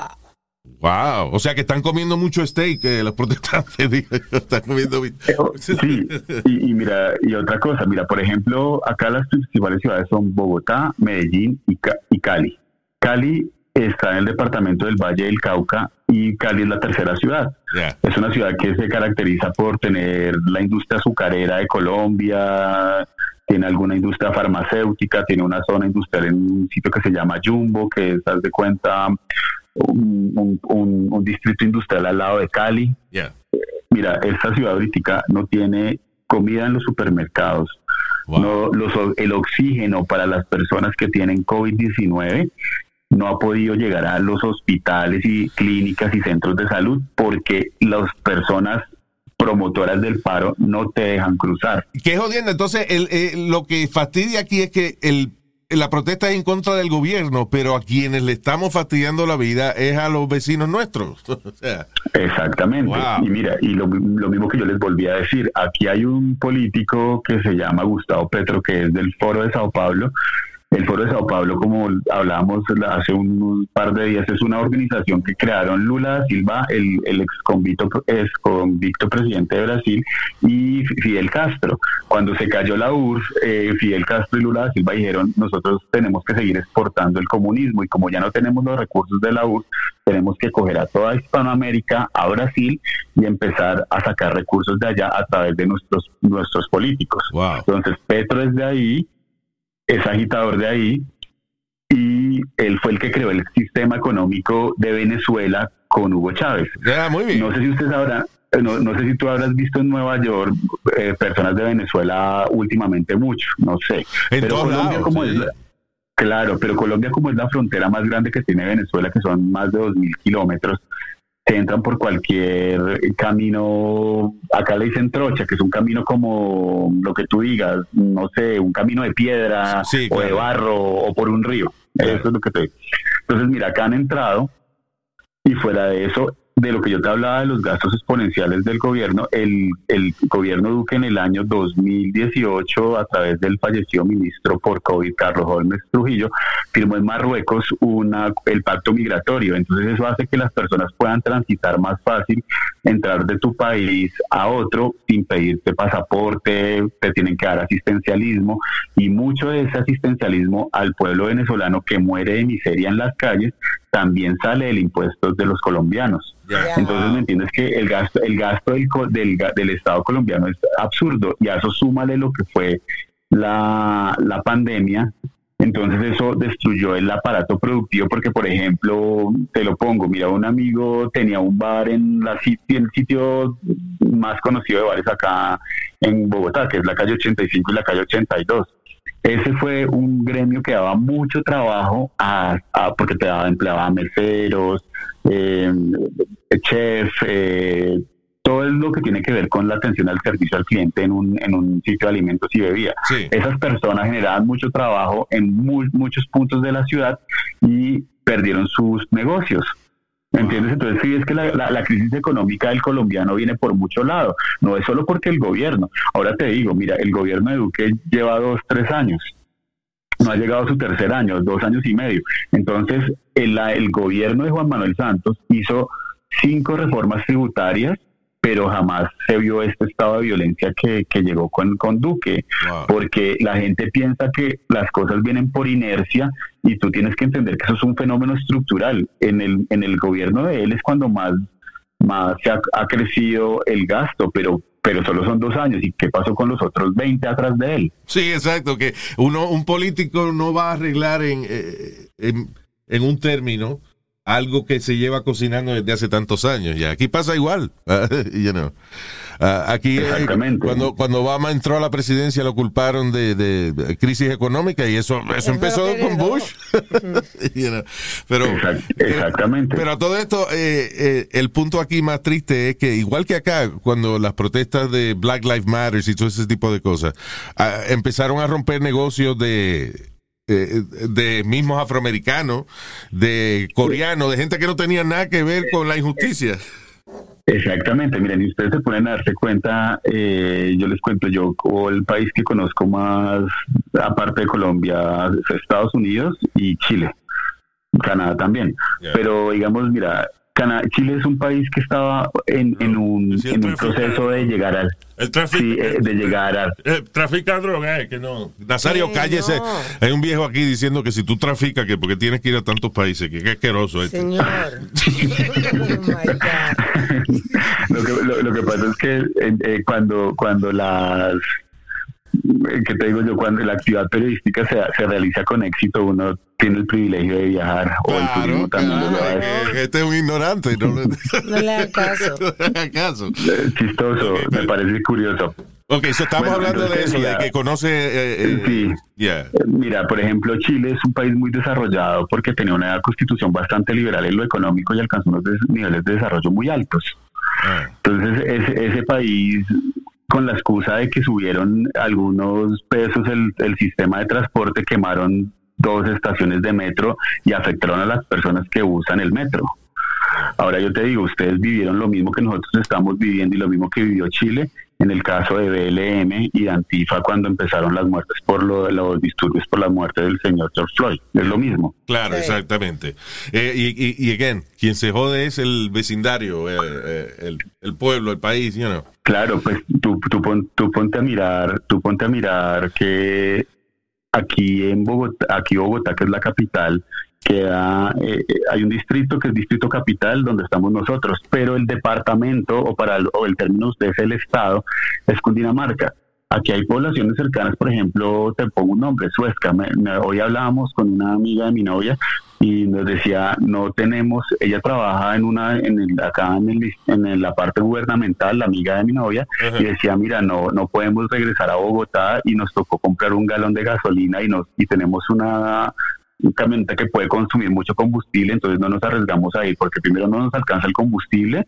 Wow. O sea que están comiendo mucho steak eh, los protestantes. (laughs) digo están comiendo. Sí, y, y mira, y otra cosa, mira, por ejemplo, acá las principales ciudades son Bogotá, Medellín y, Ca- y Cali. Cali está en el departamento del Valle del Cauca y Cali es la tercera ciudad. Yeah. Es una ciudad que se caracteriza por tener la industria azucarera de Colombia, tiene alguna industria farmacéutica, tiene una zona industrial en un sitio que se llama Jumbo, que es, haz de cuenta, un, un- un- un distrito industrial al lado de Cali. Yeah. Mira, esta ciudad ahorita no tiene comida en los supermercados. Wow. No, los, el oxígeno para las personas que tienen COVID-19 no ha podido llegar a los hospitales y clínicas y centros de salud porque las personas promotoras del paro no te dejan cruzar. Qué jodiendo. Entonces, el, eh, lo que fastidia aquí es que el, la protesta es en contra del gobierno, pero a quienes le estamos fastidiando la vida es a los vecinos nuestros. (laughs) o sea, Exactamente. Wow. Y mira, y lo, lo mismo que yo les volví a decir, aquí hay un político que se llama Gustavo Petro, que es del Foro de Sao Paulo. El Foro de Sao Paulo, como hablábamos hace un par de días, es una organización que crearon Lula da Silva, el, el ex convicto, ex convicto presidente de Brasil, y Fidel Castro. Cuando se cayó la URSS, eh, Fidel Castro y Lula da Silva dijeron, nosotros tenemos que seguir exportando el comunismo, y como ya no tenemos los recursos de la URSS, tenemos que coger a toda Hispanoamérica, a Brasil, y empezar a sacar recursos de allá a través de nuestros, nuestros políticos. wow. Entonces Petro es de ahí, es agitador de ahí, y él fue el que creó el sistema económico de Venezuela con Hugo Chávez. Ya, muy bien. No sé si usted sabrá, no, no sé si tú habrás visto en Nueva York eh, personas de Venezuela últimamente mucho, no sé. En todos Colombia lados, como sí. es la- claro, pero Colombia como es la frontera más grande que tiene Venezuela, que son más de 2.000 kilómetros, se entran por cualquier camino, acá le dicen trocha, que es un camino como lo que tú digas, no sé, un camino de piedra Sí, o de barro o por un río. Claro. Eso es lo que te digo. Entonces, mira, acá han entrado y fuera de eso, de lo que yo te hablaba de los gastos exponenciales del gobierno, el, el gobierno Duque en el año 2018, a través del fallecido ministro por COVID, Carlos Holmes Trujillo, firmó en Marruecos una, el pacto migratorio. Entonces eso hace que las personas puedan transitar más fácil, entrar de tu país a otro sin pedirte pasaporte, te tienen que dar asistencialismo y mucho de ese asistencialismo al pueblo venezolano que muere de miseria en las calles también sale del impuesto de los colombianos. Entonces, ¿me entiendes que el gasto, el gasto del, co- del, del Estado colombiano es absurdo y a eso súmale lo que fue la, la pandemia. Entonces eso destruyó el aparato productivo porque, por ejemplo, te lo pongo, mira, un amigo tenía un bar en la sitio, el sitio más conocido de bares acá en Bogotá, que es la calle 85 y la calle 82. Ese fue un gremio que daba mucho trabajo a, a- porque te daba empleaba meseros, eh, chef, eh, todo es lo que tiene que ver con la atención al servicio al cliente en un, en un sitio de alimentos y bebidas. Sí. Esas personas generaban mucho trabajo en mu- muchos puntos de la ciudad y perdieron sus negocios. ¿Me entiendes? Entonces sí es que la, la- la crisis económica del colombiano viene por mucho lado. No es solo porque el gobierno. Ahora te digo, mira, el gobierno de Duque lleva dos, tres años. No ha llegado a su tercer año, dos años y medio. Entonces, el, el gobierno de Juan Manuel Santos hizo cinco reformas tributarias, pero jamás se vio este estado de violencia que, que llegó con, con Duque Wow. porque la gente piensa que las cosas vienen por inercia y tú tienes que entender que eso es un fenómeno estructural. En el, en el gobierno de él es cuando más, más se ha, ha crecido el gasto, pero, pero solo son dos años. ¿Y qué pasó con los otros 20 atrás de él? Sí, exacto, que uno, un político no va a arreglar en, eh, en, en un término algo que se lleva cocinando desde hace tantos años. Ya aquí pasa igual, (laughs) you know. Ah, aquí eh, Exactamente. cuando cuando Obama entró a la presidencia lo culparon de, de crisis económica y eso eso empezó con. Bush. (laughs) You know, Pero Exact- exactamente. pero a todo esto, eh, eh, el punto aquí más triste es que, igual que acá, cuando las protestas de Black Lives Matter y todo ese tipo de cosas, ah, empezaron a romper negocios de, eh, de mismos afroamericanos, de coreanos, de gente que no tenía nada que ver con la injusticia. Exactamente, miren, y ustedes se ponen a darse cuenta, eh, yo les cuento, yo o el país que conozco más, aparte de Colombia, es Estados Unidos y Chile, Canadá también. Yeah. Pero digamos, mira, Cana- Chile es un país que estaba en, en un, Sí, en un tráfico. proceso de llegar al... El tráfico. Sí, eh, de llegar a... Eh, trafica droga, eh, que no. Nazario, Sí, cállese. no. Hay un viejo aquí diciendo que si tú traficas, que porque tienes que ir a tantos países, que qué asqueroso este. Señor. (laughs) (laughs) oh (laughs) lo, que, lo, lo que pasa es que eh, eh, cuando, cuando las... eh, ¿Qué te digo yo? Cuando la actividad periodística se, se realiza con éxito, uno tiene el privilegio de viajar o el turismo también lo este es un ignorante. No le, No le hagas caso. (laughs) no le haga caso. Eh, chistoso, me parece curioso. Ok, so estamos Bueno, hablando de eso, de ya- que conoce. eh, eh, Sí. yeah. Mira, por ejemplo, Chile es un país muy desarrollado porque tenía una constitución bastante liberal en lo económico y alcanzó unos des- niveles de desarrollo muy altos. Ah, Entonces, ese, ese país, con la excusa de que subieron algunos pesos el, el sistema de transporte, quemaron dos estaciones de metro y afectaron a las personas que usan el metro. Ahora yo te digo, ustedes vivieron lo mismo que nosotros estamos viviendo y lo mismo que vivió Chile en el caso de BLM y de Antifa cuando empezaron las muertes por lo, los disturbios por la muerte del señor George Floyd. Es lo mismo. Claro, Sí. exactamente. Eh, y, y, y again, quien se jode es el vecindario, eh, eh, el, el pueblo, el país, you know. Claro, pues tú, tú, pon- tú ponte a mirar, tú ponte a mirar que aquí en Bogotá, aquí Bogotá, que es la capital, queda, eh, eh, hay un distrito que es distrito capital donde estamos nosotros, pero el departamento o para el, o el término usted es el estado es Cundinamarca. Aquí hay poblaciones cercanas, por ejemplo, te pongo un nombre, Suezca. Me- me- hoy hablábamos con una amiga de mi novia y nos decía, no tenemos, ella trabaja en una, en el, acá en, el- en la parte gubernamental, la amiga de mi novia, y decía, mira, no, no podemos regresar a Bogotá y nos tocó comprar un galón de gasolina y nos, y tenemos una camioneta que puede consumir mucho combustible, entonces no nos arriesgamos a ir porque primero no nos alcanza el combustible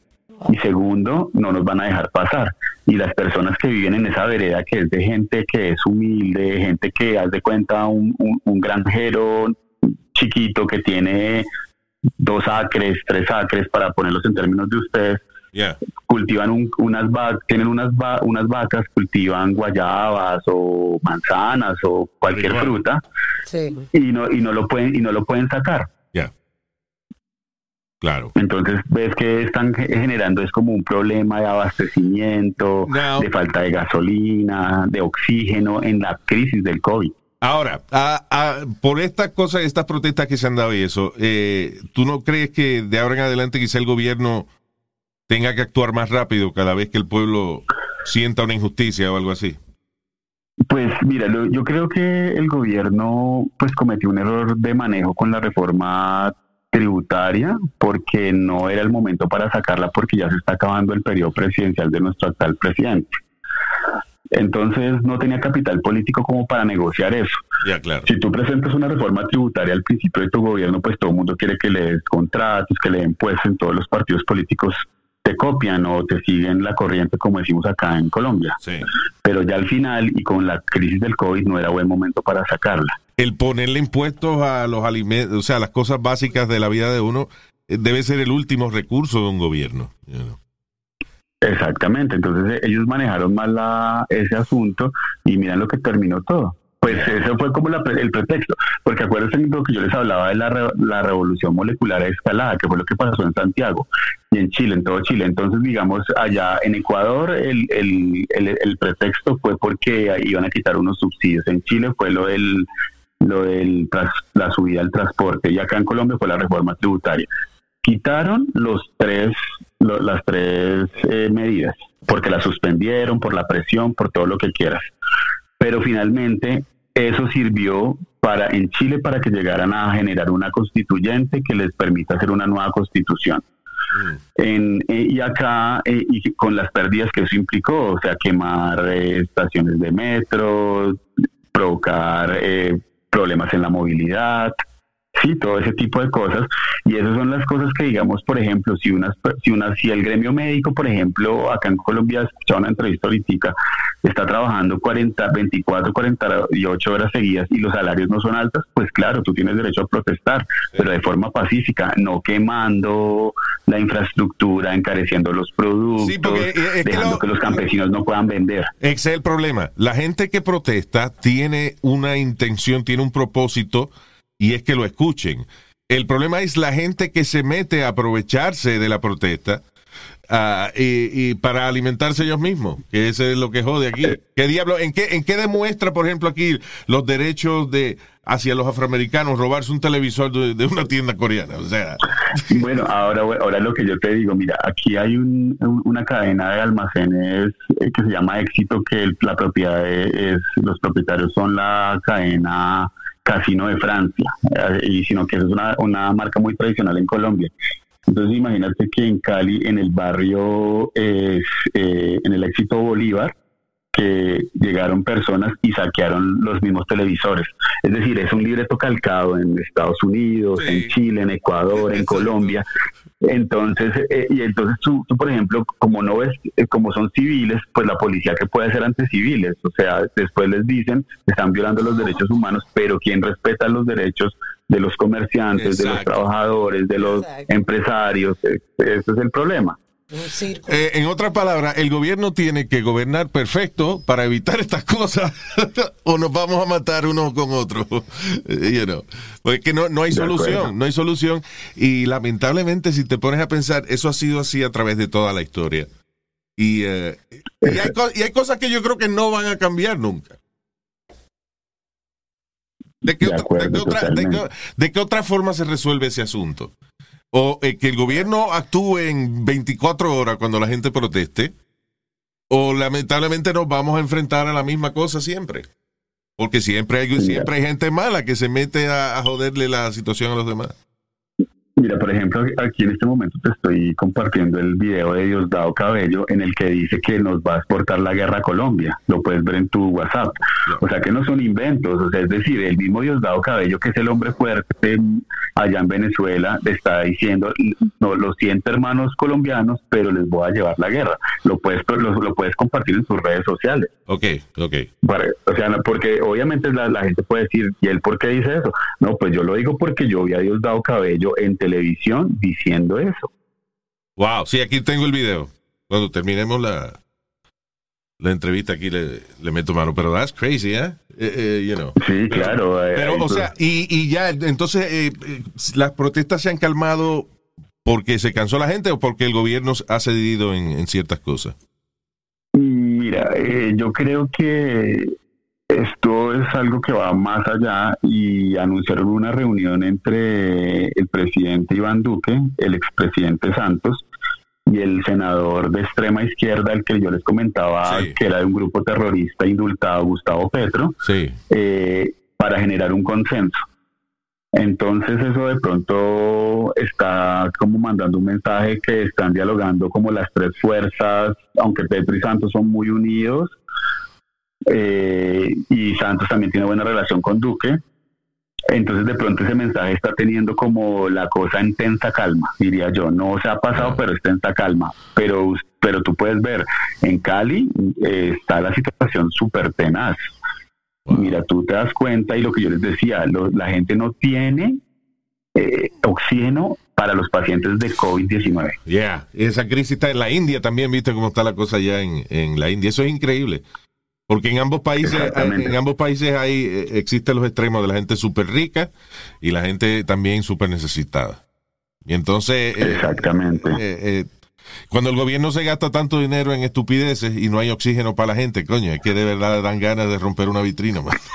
y segundo, no nos van a dejar pasar. Y las personas que viven en esa vereda, que es de gente que es humilde, gente que haz de cuenta un, un, un granjero chiquito que tiene dos acres, tres acres, para ponerlos en términos de ustedes, Yeah. cultivan un- unas vacas, tienen unas, va- unas vacas, cultivan guayabas o manzanas o cualquier fruta Sí. y no, y no lo pueden, y no lo pueden sacar. Yeah. Claro. Entonces ves que están ge- generando es como un problema de abastecimiento, Now- de falta de gasolina, de oxígeno en la crisis del COVID. Ahora, a- a- por estas cosas, estas protestas que se han dado y eso, eh, ¿tú no crees que de ahora en adelante quizá el gobierno tenga que actuar más rápido cada vez que el pueblo sienta una injusticia o algo así? Pues mira, lo- yo creo que el gobierno pues cometió un error de manejo con la reforma tributaria porque no era el momento para sacarla porque ya se está acabando el periodo presidencial de nuestro actual presidente. Entonces no tenía capital político como para negociar eso. Ya, claro. Si tú presentas una reforma tributaria al principio de tu gobierno, pues todo el mundo quiere que le des contratos, que le den puestos en todos los partidos políticos te copian o te siguen la corriente, como decimos acá en Colombia. Sí. Pero ya al final y con la crisis del COVID no era buen momento para sacarla. El ponerle impuestos a los alimentos, o sea, las cosas básicas de la vida de uno, eh, debe ser el último recurso de un gobierno. you know. Exactamente, entonces eh, ellos manejaron mal la, ese asunto y miran lo que terminó todo. Pues eso fue como la el pretexto, porque acuérdense lo que yo les hablaba de la, la revolución molecular escalada, que fue lo que pasó en Santiago y en Chile, en todo Chile. Entonces, digamos, allá en Ecuador el, el, el, pretexto fue porque iban a quitar unos subsidios. En Chile fue lo del lo del la subida al transporte y acá en Colombia fue la reforma tributaria. Quitaron los tres lo- las tres eh, medidas porque las suspendieron por la presión, por todo lo que quieras. Pero finalmente eso sirvió para en Chile para que llegaran a generar una constituyente que les permita hacer una nueva constitución. En, eh, y acá, eh, y con las pérdidas que eso implicó, o sea, quemar eh, estaciones de metro, provocar eh, problemas en la movilidad, sí, todo ese tipo de cosas. Y esas son las cosas que, digamos, por ejemplo, si unas, si una, si el gremio médico, por ejemplo, acá en Colombia, escuchado una entrevista ahorita, está trabajando 40, 24, 48 horas seguidas y los salarios no son altos, pues claro, tú tienes derecho a protestar, pero de forma pacífica, no quemando la infraestructura, encareciendo los productos, Sí, porque, eh, que dejando lo- que los campesinos no puedan vender. Ese es el problema. La gente que protesta tiene una intención, tiene un propósito y es que lo escuchen. El problema es la gente que se mete a aprovecharse de la protesta ah, y, para alimentarse ellos mismos, que es lo que jode aquí. ¿Qué diablo? ¿En qué, ¿En qué demuestra, por ejemplo, aquí los derechos de hacia los afroamericanos robarse un televisor de, una tienda coreana? O sea, (laughs) Bueno, ahora, ahora lo que yo te digo, mira, aquí hay un- un- una cadena de almacenes eh, que se llama Éxito, que la propiedad es, los propietarios son la cadena Casino de Francia, eh, y sino que es una, una marca muy tradicional en Colombia. Entonces imagínate que en Cali, en el barrio, eh, eh, en el Éxito Bolívar, que llegaron personas y saquearon los mismos televisores. Es decir, es un libreto calcado en Estados Unidos, Sí. en Chile, en Ecuador, en. Colombia. Entonces, eh, y entonces tú, tú, por ejemplo, como no ves, eh, como son civiles, pues la policía que puede hacer ante civiles, o sea, después les dicen que están violando los derechos humanos, pero ¿quién respeta los derechos de los comerciantes, de los trabajadores, de los Exacto. empresarios? Eh, Ese es el problema. Eh, en otras palabras, el gobierno tiene que gobernar perfecto para evitar (laughs) estas cosas o nos vamos a matar uno con otro. (laughs) You know. Porque es que no, no hay De solución, acuerdo. no hay solución. Y lamentablemente, si te pones a pensar, eso ha sido así a través de toda la historia. Y, eh, y, hay, co- y hay cosas que yo creo que no van a cambiar nunca. ¿De qué, De otra, acuerdo, de qué otra- de qué- totalmente. de qué otra forma se resuelve ese asunto? O eh, que el gobierno actúe en 24 horas cuando la gente proteste, o lamentablemente nos vamos a enfrentar a la misma cosa siempre. Porque siempre hay, siempre hay gente mala que se mete a, a joderle la situación a los demás. Mira, por ejemplo, aquí en este momento te estoy compartiendo el video de Diosdado Cabello en el que dice que nos va a exportar la guerra a Colombia. Lo puedes ver en tu WhatsApp. O sea que no son inventos. O sea, es decir, el mismo Diosdado Cabello, que es el hombre fuerte allá en Venezuela, le está diciendo, no, lo siento hermanos colombianos, pero les voy a llevar la guerra. Lo puedes, lo, lo puedes compartir en tus redes sociales. Ok, ok. Para- o sea, porque obviamente la, la gente puede decir, ¿y él por qué dice eso? No, pues yo lo digo porque yo vi a Diosdado Cabello en televisión diciendo eso. Wow, sí, aquí tengo el video. Cuando terminemos la, la entrevista aquí le, le meto mano. Pero that's crazy, ¿eh? Eh, eh, you know. Sí, claro. eh, Pero, o sea, y, y ya, entonces, eh, ¿las protestas se han calmado porque se cansó la gente o porque el gobierno ha cedido en, en ciertas cosas? Mira, eh, yo creo que esto es algo que va más allá y anunciaron una reunión entre el presidente Iván Duque, el expresidente Santos y el senador de extrema izquierda, el que yo les comentaba Sí. que era de un grupo terrorista indultado, Gustavo Petro, Sí. eh, para generar un consenso. Entonces eso de pronto está como mandando un mensaje que están dialogando como las tres fuerzas, aunque Petro y Santos son muy unidos, eh, y Santos también tiene buena relación con Duque. Entonces de pronto ese mensaje está teniendo como la cosa en tensa calma, diría yo. No se ha pasado, pero está en tensa calma. Pero, pero tú puedes ver, en Cali eh, está la situación súper tenaz. Mira, tú te das cuenta y lo que yo les decía, lo- la gente no tiene eh, oxígeno para los pacientes de COVID-19. Yeah. Esa crisis está en la India también, viste cómo está la cosa ya en, en la India. Eso es increíble. Porque en ambos países, Exactamente. en ambos países hay, eh, existen los extremos de la gente súper rica y la gente también súper necesitada. Y entonces, eh, Exactamente. eh, eh, Cuando el gobierno se gasta tanto dinero en estupideces y no hay oxígeno para la gente, coño, es que de verdad dan ganas de romper una vitrina, man. (laughs)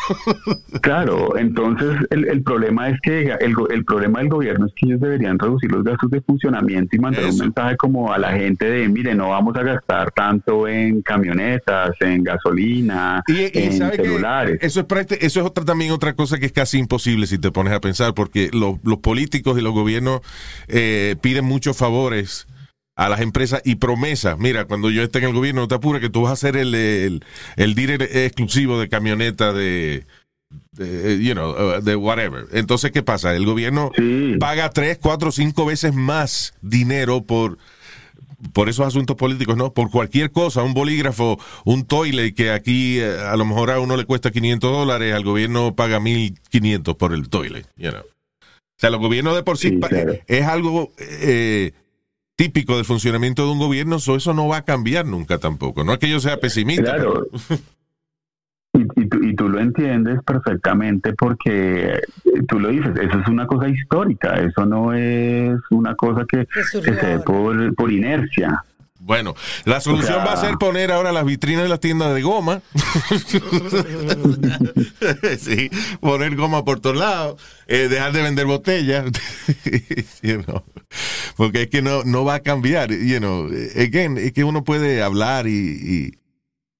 Claro, entonces el, el problema es que el, problema del gobierno es que ellos deberían reducir los gastos de funcionamiento y mandar Eso. un mensaje como a la gente de, mire, no vamos a gastar tanto en camionetas, en gasolina, Y, y en celulares. eso es eso es otra también otra cosa que es casi imposible si te pones a pensar, porque los, los políticos y los gobiernos eh, piden muchos favores a las empresas y promesas. Mira, cuando yo esté en el gobierno, no te apures que tú vas a ser el, el, el dealer exclusivo de camioneta de, de, you know, uh, de whatever. Entonces, ¿qué pasa? El gobierno Sí. paga tres, cuatro, cinco veces más dinero por por esos asuntos políticos, ¿no? Por cualquier cosa, un bolígrafo, un toilet que aquí eh, a lo mejor a uno le cuesta 500 dólares, al gobierno paga 1500 por el toilet, you know. O sea, los gobiernos de por sí, claro. es algo eh, típico del funcionamiento de un gobierno, so eso no va a cambiar nunca tampoco. No es que yo sea pesimista. Claro. Y, y tú, y tú lo entiendes perfectamente porque eh, tú lo dices, eso es una cosa histórica, eso no es una cosa que, se dé por inercia. Bueno, la solución va a ser poner ahora las vitrinas de las tiendas de goma. (laughs) sí, poner goma por todos lados, eh, dejar de vender botellas. (laughs) You know. Porque es que no, no va a cambiar. You know. Again, es que uno puede hablar y,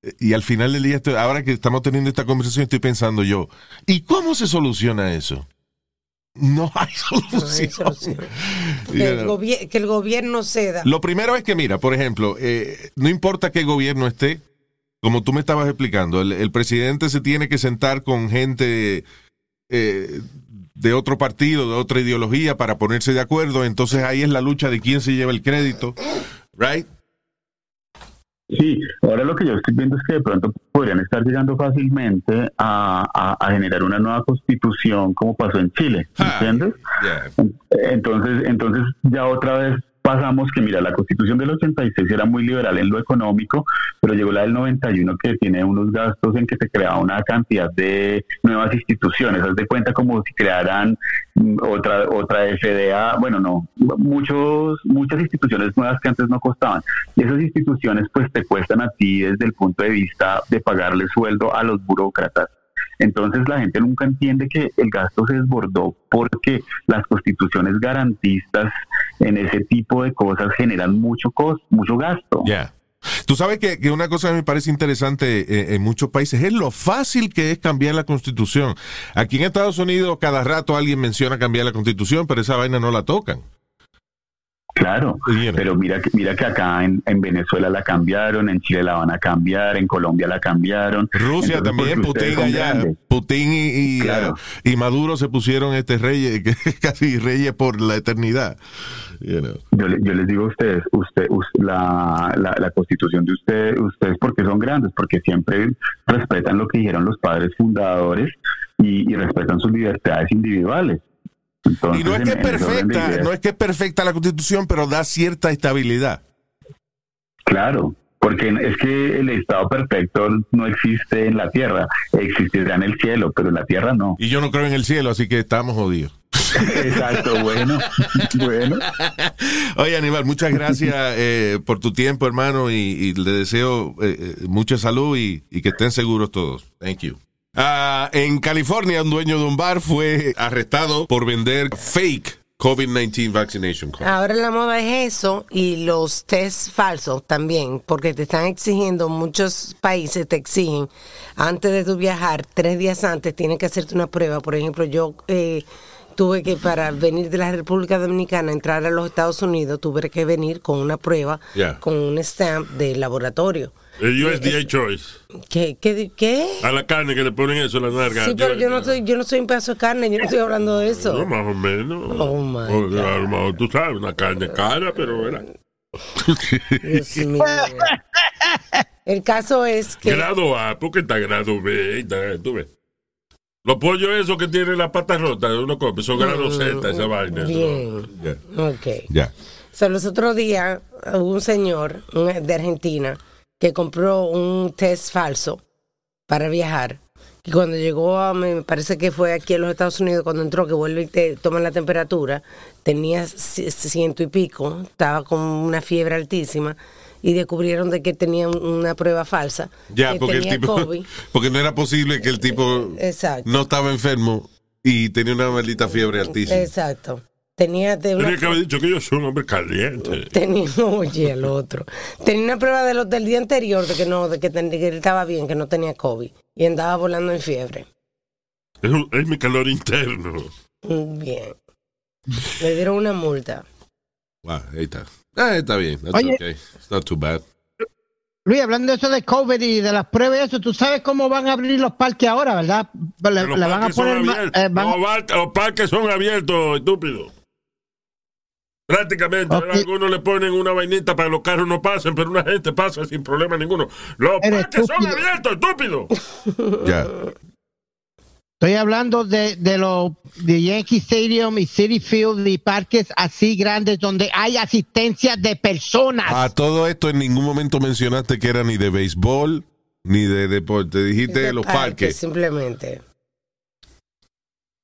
y, y al final del día, estoy- ahora que estamos teniendo esta conversación, estoy pensando yo, ¿y cómo se soluciona eso? No (laughs) hay No hay solución. (laughs) Que el, que gobierno ceda. Lo primero es que, mira, por ejemplo, eh, no importa qué gobierno esté, como tú me estabas explicando, el, el presidente se tiene que sentar con gente eh, de otro partido, de otra ideología, para ponerse de acuerdo. Entonces ahí es la lucha de quién se lleva el crédito, right? Sí, ahora lo que yo estoy viendo es que de pronto podrían estar llegando fácilmente a, a- a generar una nueva constitución como pasó en Chile, Ah, ¿entiendes? yeah. Entonces, entonces ya otra vez pasamos que, mira, la constitución del 86 era muy liberal en lo económico, pero llegó la del 91 que tiene unos gastos en que se creaba una cantidad de nuevas instituciones. Haz de cuenta como si crearan mm, otra otra FDA, bueno, no, muchos muchas instituciones nuevas que antes no costaban. Y esas instituciones pues te cuestan a ti desde el punto de vista de pagarle sueldo a los burócratas. Entonces la gente nunca entiende que el gasto se desbordó porque las constituciones garantistas en ese tipo de cosas generan mucho mucho gasto. Yeah. Tú sabes que, que una cosa que me parece interesante eh, en muchos países es lo fácil que es cambiar la constitución. Aquí en Estados Unidos cada rato alguien menciona cambiar la constitución, pero esa vaina no la tocan. Claro, pero mira que mira que acá en, en Venezuela la cambiaron, en Chile la van a cambiar, en Colombia la cambiaron. Rusia Entonces, también, Putin allá. Putin y, y, Claro. y Maduro se pusieron este reyes, que (laughs) casi reyes por la eternidad. You know. Yo, le- yo les digo a ustedes, usted, us- la, la, la constitución de ustedes, ustedes porque son grandes, porque siempre respetan lo que dijeron los padres fundadores y, y respetan sus libertades individuales. Entonces, Y no es que es perfecta, no es que es perfecta la constitución, pero da cierta estabilidad. Claro, porque es que el estado perfecto no existe en la tierra, existirá en el cielo, pero en la tierra no. Y yo no creo en el cielo, así que estamos jodidos. (laughs) Exacto, bueno, (laughs) bueno. Oye, Aníbal, muchas gracias eh, por tu tiempo, hermano, y, y le deseo eh, eh, mucha salud y, y que estén seguros todos. Thank you. Ah, en California, un dueño de un bar fue arrestado por vender fake COVID-19 vaccination card. Ahora la moda es eso y los test falsos también, porque te están exigiendo, muchos países te exigen, antes de tu viajar, tres días antes, tienes que hacerte una prueba. Por ejemplo, yo eh, tuve que, para venir de la República Dominicana, entrar a los Estados Unidos, tuve que venir con una prueba, con un stamp de laboratorio. El USDA Choice. ¿Qué? ¿Qué? qué? A la carne que le ponen eso en la narga. Sí, pero yo no soy, yo no soy un pedazo de carne, yo no estoy hablando de No, eso. más o menos. Oh, my O, God. a lo mejor tú sabes, una carne cara, pero era. Dios mío. El caso es que... Grado A, porque está grado B. está- tú ves. Los pollos esos que tienen las patas rotas, uno come, son grado Z, esa vaina. eso. Bien. Ya. Ok. Ya. O sea, los otros días un señor un- de Argentina que compró un test falso para viajar Y cuando llegó, a, me parece que fue aquí en los Estados Unidos, cuando entró, que vuelve y te toman la temperatura, tenía ciento y pico, estaba con una fiebre altísima y descubrieron de que tenía un- una prueba falsa. Ya, que porque el tenía tipo. COVID. (laughs) Porque no era posible que el tipo Exacto. no estaba enfermo y tenía una maldita fiebre altísima. Exacto. Tenía, de una- Tenía que haber dicho que yo soy un hombre caliente. tenía, (laughs) oye, el otro. Tenía una prueba de los del día anterior de que no, de que, ten- que él estaba bien, que no tenía COVID y andaba volando en fiebre. Es, un- es mi calor interno. Mm, Bien. Le dieron una multa. Wow, ahí está. Ah, está bien. That's Oye. okay. It's not too bad. Luis, hablando de eso de COVID y de las pruebas y eso, tú sabes cómo van a abrir los parques ahora, ¿verdad? Le, Los le van a parques son poner. eh, van- los parques son abiertos, estúpido. Prácticamente, Ok. algunos le ponen una vainita para que los carros no pasen, pero una gente pasa sin problema ninguno. Los parques son abiertos, estúpido. (laughs) Ya. Estoy hablando de, de los de Yankee Stadium y City Field y parques así grandes donde hay asistencia de personas. A todo esto en ningún momento mencionaste que era ni de béisbol ni de deporte. Dijiste De los parque, parques. Simplemente.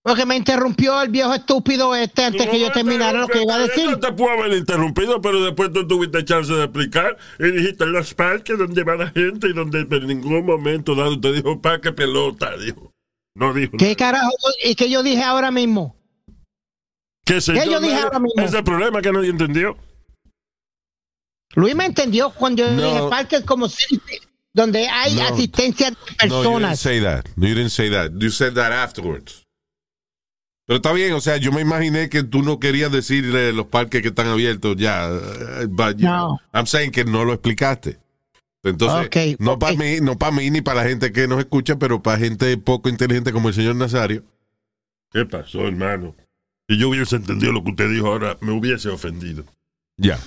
Porque me interrumpió el viejo estúpido este antes que yo terminara lo que iba a decir. No te puedo haber interrumpido, pero después tú tuviste chance de explicar y dijiste los parques donde va la gente y donde en ningún momento dado te dijo parque pelota, dijo. No dijo. ¿Qué carajo? ¿Y qué yo dije ahora mismo? ¿Qué sé ¿Qué yo? yo dije ahora mismo? Ese es el problema que nadie entendió. Luis me entendió cuando yo No. dije parques como City donde hay No. asistencia de No, you didn't personas. say that. No, you didn't say that. You said that afterwards. Pero está bien, o sea, yo me imaginé que tú no querías decirle los parques que están abiertos ya. eh, But, No. know, I'm saying que no lo explicaste. Entonces, no para mí, no para mí ni para la gente que nos escucha, pero para gente poco inteligente como el señor Nazario. ¿Qué pasó, hermano? Si yo hubiese entendido lo que usted dijo ahora, me hubiese ofendido. Ya. (laughs)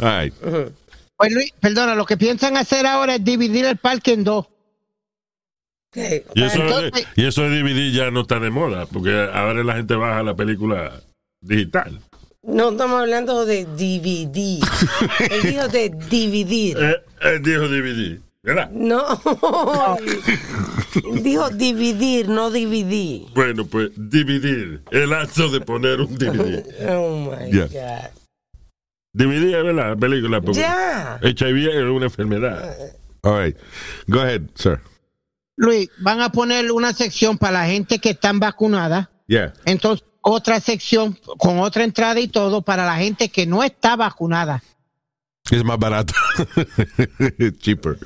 All right. Pues Luis, perdona, lo que piensan hacer ahora es dividir el parque en dos. Y eso, Entonces- de, y eso de DVD ya no está de moda, porque ahora la gente baja la película digital. No estamos hablando de DVD. (laughs) Él dijo de dividir. Eh, eh, dijo DVD, ¿verdad? No. dijo dividir, no dividir. Bueno, pues dividir, el acto de poner un DVD. (laughs) Oh my. God. DVD es verdad, la película, Ya. HIV es una enfermedad. All right. Go ahead, sir. Luis, van a poner una sección para la gente que están vacunada, Yeah. entonces otra sección con otra entrada y todo para la gente que no está vacunada. Es más barato. (laughs) Cheaper.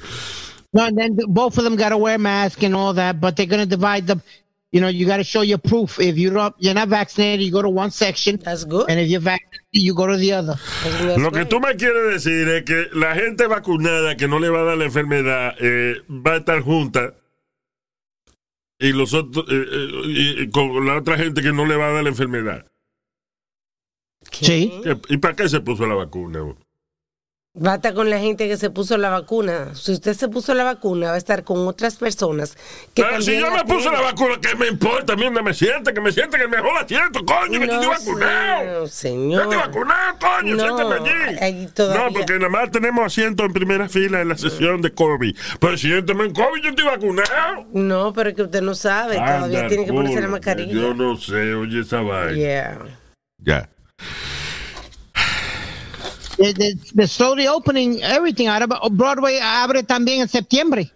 No, and then both of them got to wear masks and all that, but they're going to divide them. You know, you got to show your proof. If you don't, you're not vaccinated, you go to one section, That's good. and if you're vaccinated, you go to the other. That's Lo que tú me quieres decir es que la gente vacunada que no le va a dar la enfermedad eh, va a estar junta y los otros eh, eh, con la otra gente que no le va a dar la enfermedad. Sí. ¿Qué- ¿Y para qué se puso la vacuna? Basta con la gente que se puso la vacuna. Si usted se puso la vacuna, va a estar con otras personas que Pero si yo me la puse la vacuna, ¿qué me importa? A mí no me siente, que me siente que mejor asiento, coño, que yo estoy vacunado. No, señor. Yo estoy vacunado, coño, No, siéntame allí. ahí todavía- No, porque nada más tenemos asiento en primera fila en la sesión de COVID. Pero siéntame en COVID, yo estoy vacunado. No, pero es que usted no sabe. Todavía Anda, tiene que ponerse la mascarilla. Yo no sé, oye esa vaina. Yeah. Ya. The, the, the slowly opening everything. Ahora Broadway abre también en septiembre.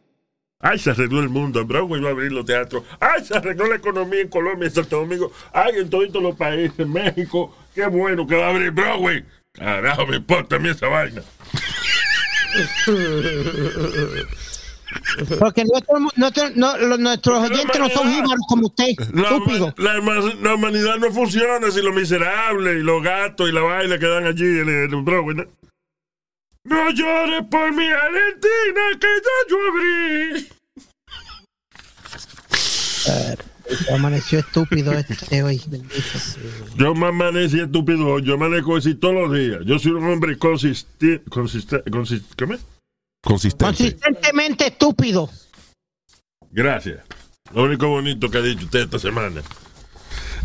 Ay, se arregló el mundo. En Broadway va a abrir los teatros. Ay, se arregló la economía en Colombia, en Santo Domingo. Ay, en todos los países, en México. Qué bueno que va a abrir Broadway. Carajo, me importa a mí esa vaina. (laughs) Porque nuestro, nuestro- no, los- nuestros oyentes no son jíbaros como usted, La, estúpido. la huma- la humanidad no funciona si los miserables y los gatos y la vaina que dan allí en, en el. ¿no? Llores por mi Argentina, que ya yo abrí. Amaneció estúpido este hoy. Yo me amanecí estúpido, yo amanezco así todos los días. Yo soy un hombre consistente. Consiste, consist, ¿Qué me? Consistente. Consistentemente estúpido. Gracias. Lo único bonito que ha dicho usted esta semana.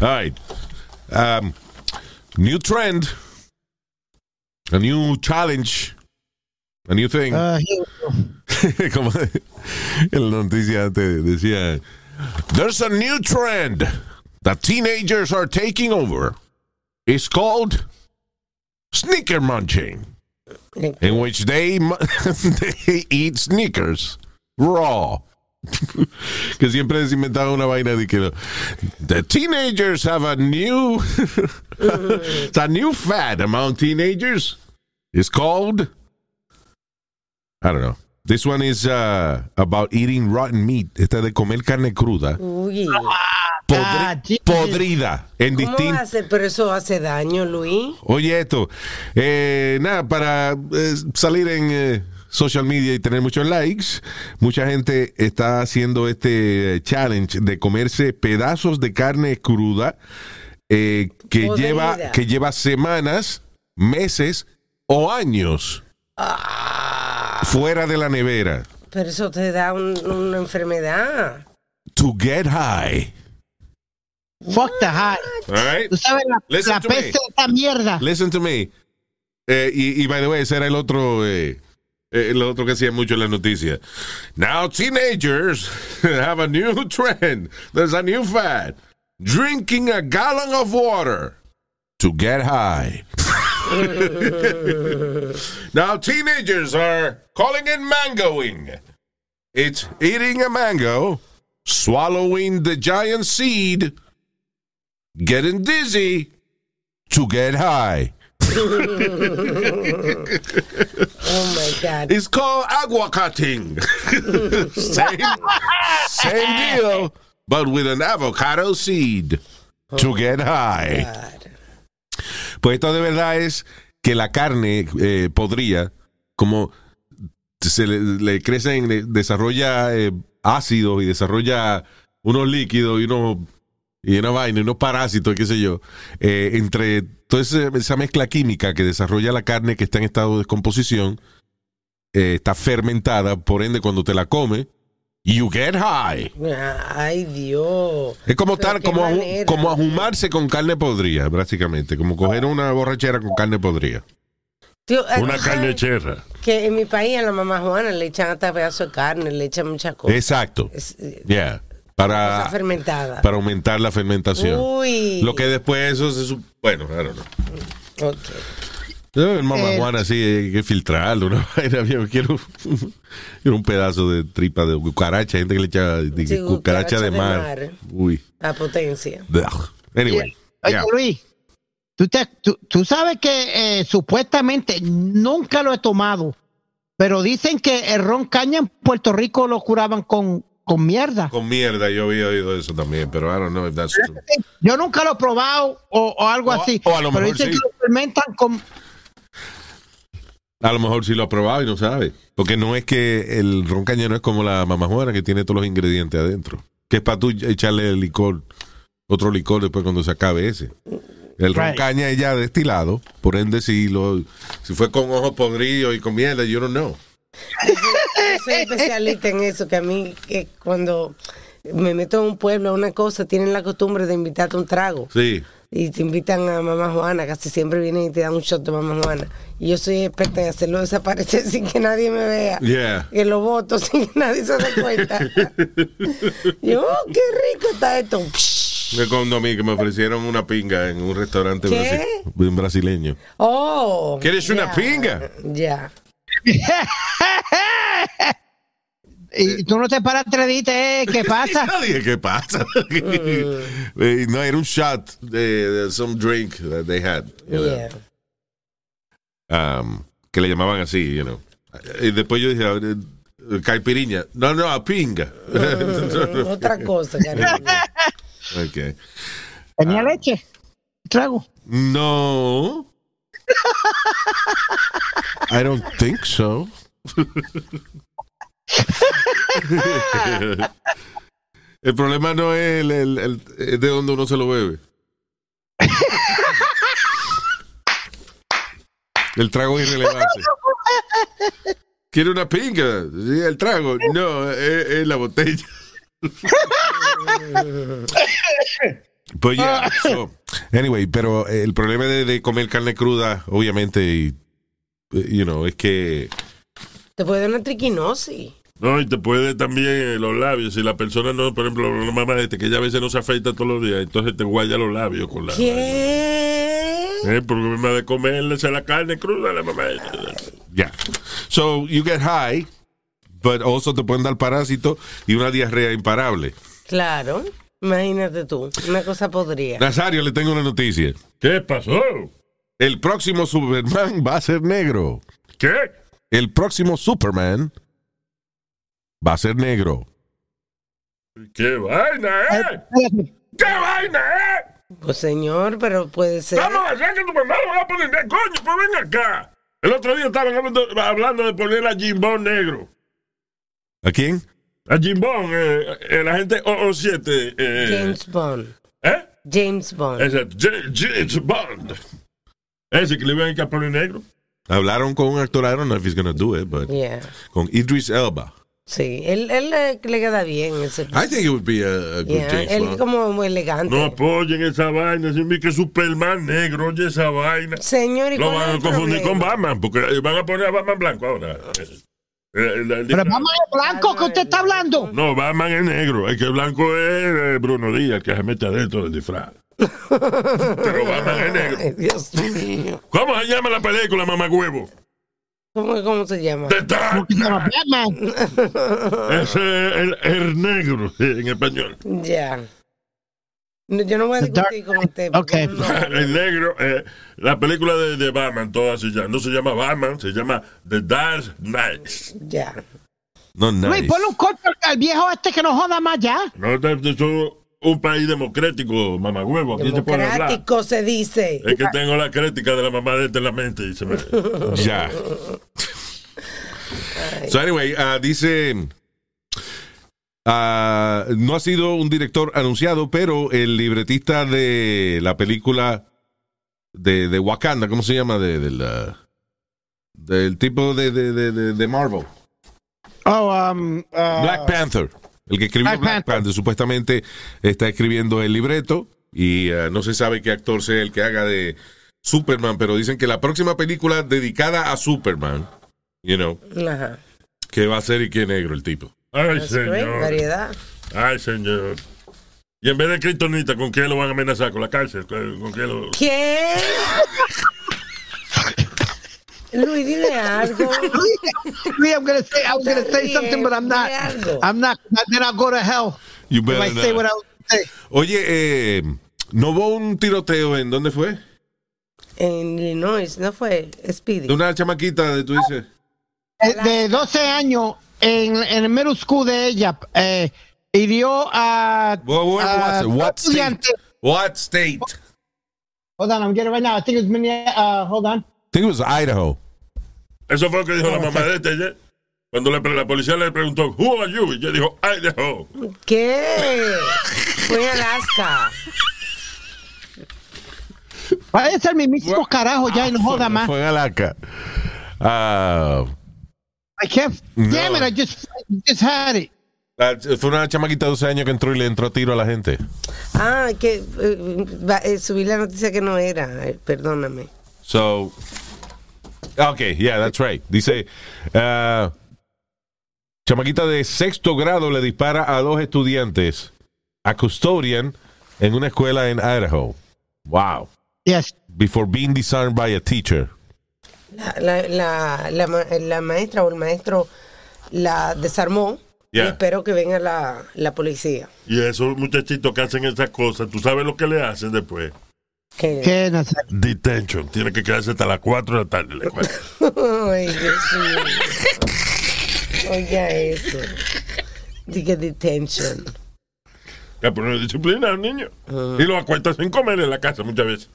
All right. Um, new trend. A new challenge. A new thing. Ah, (laughs) como en la noticia antes decía, there's a new trend that teenagers are taking over. It's called sneaker munching, (laughs) in which they, (laughs) they eat sneakers raw. (laughs) que siempre se inventaba una vaina de que the teenagers have a new it's a new fad among teenagers. It's called I don't know. This one is uh, about eating rotten meat. Esta es de comer carne cruda, Uy. podri- Ah, podrida, en ¿Cómo? Pero eso hace daño, Luis. Oye, esto, eh, nada, para eh, salir en eh, social media y tener muchos likes, mucha gente está haciendo este eh, challenge de comerse pedazos de carne cruda eh, que, Podrida. lleva, que lleva semanas, meses o años fuera de la nevera. Pero eso te da un- una enfermedad. To get high. Fuck the high. All right? Tú sabes la, Listen la to me. peste de esta mierda. Listen to me. Eh, y, y by the way, ese era el otro, eh, eh, el otro que hacía mucho en la noticia. Now teenagers (laughs) have a new trend. There's a new fad. Drinking a gallon of water to get high. (laughs) now teenagers are calling it mangoing. It's eating a mango, swallowing the giant seed, getting dizzy to get high. (laughs) Oh my God. It's called aguacating. (laughs) same, same deal, but with an avocado seed to get high. Oh, God. Pues esto de verdad es que la carne eh, podría, como se le, crecen, desarrolla eh, ácidos y desarrolla unos líquidos y una vaina, y unos parásitos, qué sé yo, eh, entre toda esa mezcla química que desarrolla la carne que está en estado de descomposición, está fermentada, por ende cuando te la comes, you get high. Ay, Dios. Es como tal, como, manera. como ajumarse con carne podrida, básicamente, como coger una borrachera con carne podrida. Tío, Una ¿tú carne cherra. Que en mi país a la mamá Juana le echan hasta pedazo de carne, le echan muchas cosas. Exacto. Es, eh, Yeah. Para, fermentada. para aumentar la fermentación. Uy. Lo que después eso se bueno, I don't know. Ok. Yo, El mamá Eh, Juana así hay que filtrarlo, una (laughs) vaina, yo quiero, (laughs) quiero un pedazo de tripa de cucaracha, hay gente que le echa de Sí, cucaracha, de, cucaracha de mar. mar. Uy. A potencia. Anyway. Oye, yeah. Luis, tú, te- tú- tú sabes que eh, supuestamente nunca lo he tomado, pero dicen que el ron caña en Puerto Rico lo curaban con, con mierda. Con mierda, yo había oído eso también, pero I don't know if that's true. Yo nunca lo he probado o, o algo O- así. o a lo pero mejor dicen sí. que lo fermentan con. A lo mejor sí lo ha probado y no sabe. Porque no es que el ron caña no es como la mamajuana que tiene todos los ingredientes adentro. Que es para tú echarle licor, otro licor después cuando se acabe ese. El ron Right. caña es ya destilado, por ende si lo si fue con ojos podridos y con mierda, yo no know. Yo soy especialista en eso, que a mí, que cuando me meto a un pueblo, a una cosa, tienen la costumbre de invitarte un trago. Sí. Y te invitan a mamá Juana, casi siempre vienen y te dan un shot de mamá Juana. Y yo soy experta en hacerlo desaparecer (laughs) sin que nadie me vea. Yeah. Que lo voto sin que nadie se dé cuenta. (laughs) yo, oh, qué rico está esto. Me cuando a mí que me ofrecieron una pinga en un restaurante ¿Qué? brasi- un brasileño. Oh. ¿Quieres una ya, pinga? Ya. (laughs) Y tú no te paras atrás y dices, eh, ¿qué (laughs) pasa? Yo dije, ¿qué pasa? (laughs) Eh, no, era un shot de, de some drink that they had. you know. Yeah. um, que le llamaban así, you know. Y después yo dije, eh, caipiriña. No, no, a pinga. Mm, (laughs) Otra cosa, cariño. Ok. ¿Tenía leche? ¿Trago? No. I don't think so. (laughs) el problema no es el, de donde uno se lo bebe. El trago es irrelevante. ¿Quiere una pinga? El trago. No, es, la botella. Pues ya, so, anyway, pero el problema de, de comer carne cruda, obviamente, y, you know, es que Te puede dar una triquinosis. No, y te puede también eh, los labios. Si la persona no, por ejemplo, la mamá este, que ella a veces no se afeita todos los días, entonces te guaya los labios con la. ¿Qué? Eh, por problema de comerle la carne cruda a la mamá. Yeah. So you get high, but also te pueden dar parásito y una diarrea imparable. Claro. Imagínate tú. Una cosa podría. Nazario, le tengo una noticia. ¿Qué pasó? El próximo Superman (laughs) va a ser negro. ¿Qué? El próximo Superman va a ser negro. ¿Qué vaina, eh? ¿Qué vaina, eh? Pues señor, pero puede ser. Vamos a hacer que tu mamá lo va a poner negro. Coño, pues ven acá. El otro día estaban hablando, hablando de poner a Jimbón negro. ¿A quién? A Jimbón, eh, el agente 007. Eh, James Bond. ¿Eh? James Bond. Exacto. J- James Bond. Ese que le iban a poner negro. Hablaron con un actor, I don't know if he's gonna do it, but Yeah. con Idris Elba. Sí, él, él le, le queda bien ese. I think it would be a, a good Yeah, James Él Bond. como muy elegante. No apoyen esa vaina. Si que Superman negro, oye esa vaina. Señor, ¿y Lo van es a confundir con? Batman, porque eh, van a poner a Batman blanco ahora. Eh, el- el- Pero vamos a blanco que usted está hablando. No, Batman es negro. El que es blanco es eh, Bruno Díaz, que se mete adentro del disfraz. (laughs) Pero Batman es negro. Ay, Dios mío. ¿Cómo se llama la película, mamá huevo? ¿Cómo, cómo se llama? The Dark Knight. Batman. (laughs) Ese es el, el negro sí, en español. Ya. No, Yo no voy a discutir con usted. Ok. porque no- (laughs) El negro, eh, la película de, de Batman, toda se llama, no se llama Batman, se llama The Dark Knight. ya. No, Luis, nice. ponle un corte al viejo este que no joda más ya. No, esto es un país democrático, mamá huevo. Aquí se puede hablar. Democrático se dice. Es que tengo la crítica de la mamá de este en la mente y se me... (laughs) Ya. So anyway, ah, dice, ah, no ha sido un director anunciado, pero el libretista de la película de, de Wakanda, ¿cómo se llama? De, del, ah, del tipo de, de, de, de- de Marvel. Oh, um, uh, Black Panther. El que escribió Black Black, Panther. Panther. supuestamente está escribiendo el libreto y ah, no se sabe qué actor sea el que haga de Superman, pero dicen que la próxima película dedicada a Superman, you know, Ajá. que va a ser y qué negro el tipo. Ay, That's great, señor. variedad. Ay, señor. Y en vez de Kryptonita, ¿con qué lo van a amenazar? ¿Con la cárcel? ¿Con con qué lo...? ¿Qué? (laughs) Luis, dile algo. (laughs) Luis, I'm gonna say, I'm gonna say something, but I'm not. I'm not. Then I'll go to hell. You If better I say what I was say. Oye, eh, ¿no hubo un tiroteo en dónde fue? En Illinois, ¿no fue? De Speedy. una chamaquita, de, tú dices. Eh, De 12 años en, en el middle school de ella, eh, hirió a. What, what, a was it? What state? estudiante. What state? Hold on, I'm getting it right now. I think it's Minneapolis. Uh, hold on. I think it was Idaho. Eso fue lo que dijo la mamá de este ayer. Cuando le- la policía le preguntó, Who are you? Y ella dijo, Idaho. ¿Qué? Fue Alaska. Vaya a ser mi mismo carajo ya y no joda más. Fue en Alaska. Ah, I can't. Damn it, I just, just had it. ah, fue una chamaquita de 12 años que entró y le entró a tiro a la gente. Ah, que eh, eh, subí la noticia que no era. eh, perdóname. So, okay, yeah, that's right. Dice, ah, chamaquita de sexto grado le dispara a dos estudiantes, a custodian, en una escuela en Idaho. Wow. Yes. Before being disarmed by a teacher. La, la, la, la maestra o el maestro la desarmó. Yeah. Y espero que venga la, la policía. Y esos muchachitos que hacen esas cosas, ¿tú sabes lo que le hacen después? Que, ¿Qué, Nazario? Detention. Tiene que quedarse hasta las 4 de la tarde. escuela. (laughs) Ay, Dios mío. Oiga eso. Diga detention. Que poner disciplina al niño. Y lo acuestas sin comer en la casa muchas veces.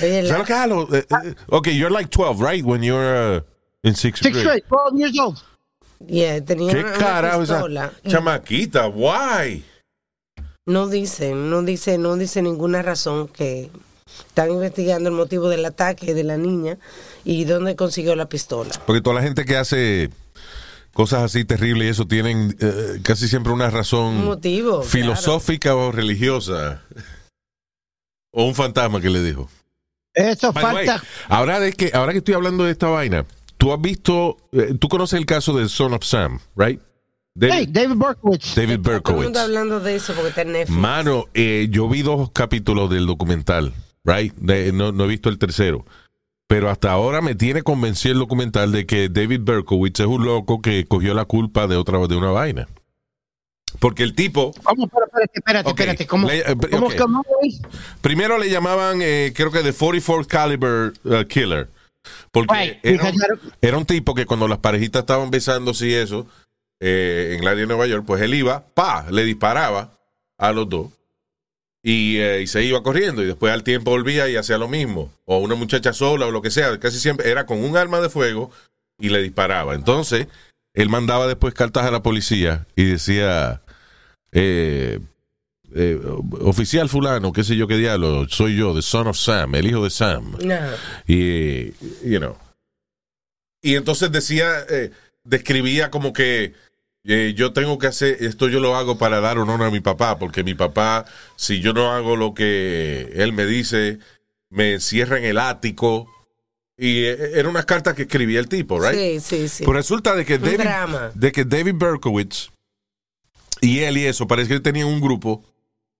¿Sabes eh, eh, okay, you're like 12, right? When you're uh, in sixth Sixth grade. grade, 12 years old. yeah, tenía ¿Qué una, una carajo esa chamaquita? Why? No dice, no dice, no dice ninguna razón que están investigando el motivo del ataque de la niña y dónde consiguió la pistola. Porque toda la gente que hace cosas así terribles y eso tienen eh, casi siempre una razón Un motivo. filosófica o religiosa. O un fantasma que le dijo. Eso By the way, falta. ahora, de que, ahora que estoy hablando de esta vaina, tú has visto, eh, tú conoces el caso de Son of Sam, right? David, Hey, David Berkowitz. David Berkowitz. hablando de eso porque está en Netflix. Mano, eh, yo vi dos capítulos del documental, right? De- no, no he visto el tercero. Pero hasta ahora me tiene convencido el documental de que David Berkowitz es un loco que cogió la culpa de otra de una vaina. Porque el tipo, ¿Cómo? Pero, espérate, espérate. ¿Cómo? le- eh, ¿Cómo? primero le llamaban, eh, creo que de 44 Caliber uh, Killer. Porque Right, era, un, era un tipo que cuando las parejitas estaban besándose y eso, eh, en el área de Nueva York, pues él iba, pa, le disparaba a los dos. Y, eh, y se iba corriendo y después al tiempo volvía y hacía lo mismo. O una muchacha sola o lo que sea. Casi siempre era con un arma de fuego y le disparaba. Entonces, él mandaba después cartas a la policía y decía, eh, eh, oficial fulano, qué sé yo qué diablo, soy yo, the son of Sam, el hijo de Sam. No. Y, you know. Y entonces decía, eh, describía como que eh, yo tengo que hacer, esto yo lo hago para dar honor a mi papá, porque mi papá, si yo no hago lo que él me dice, me encierra en el ático. Y eh, eran unas cartas que escribía el tipo, right? Sí, sí, sí. Pues resulta de que, David, de que David Berkowitz y él y eso, parece que tenían un grupo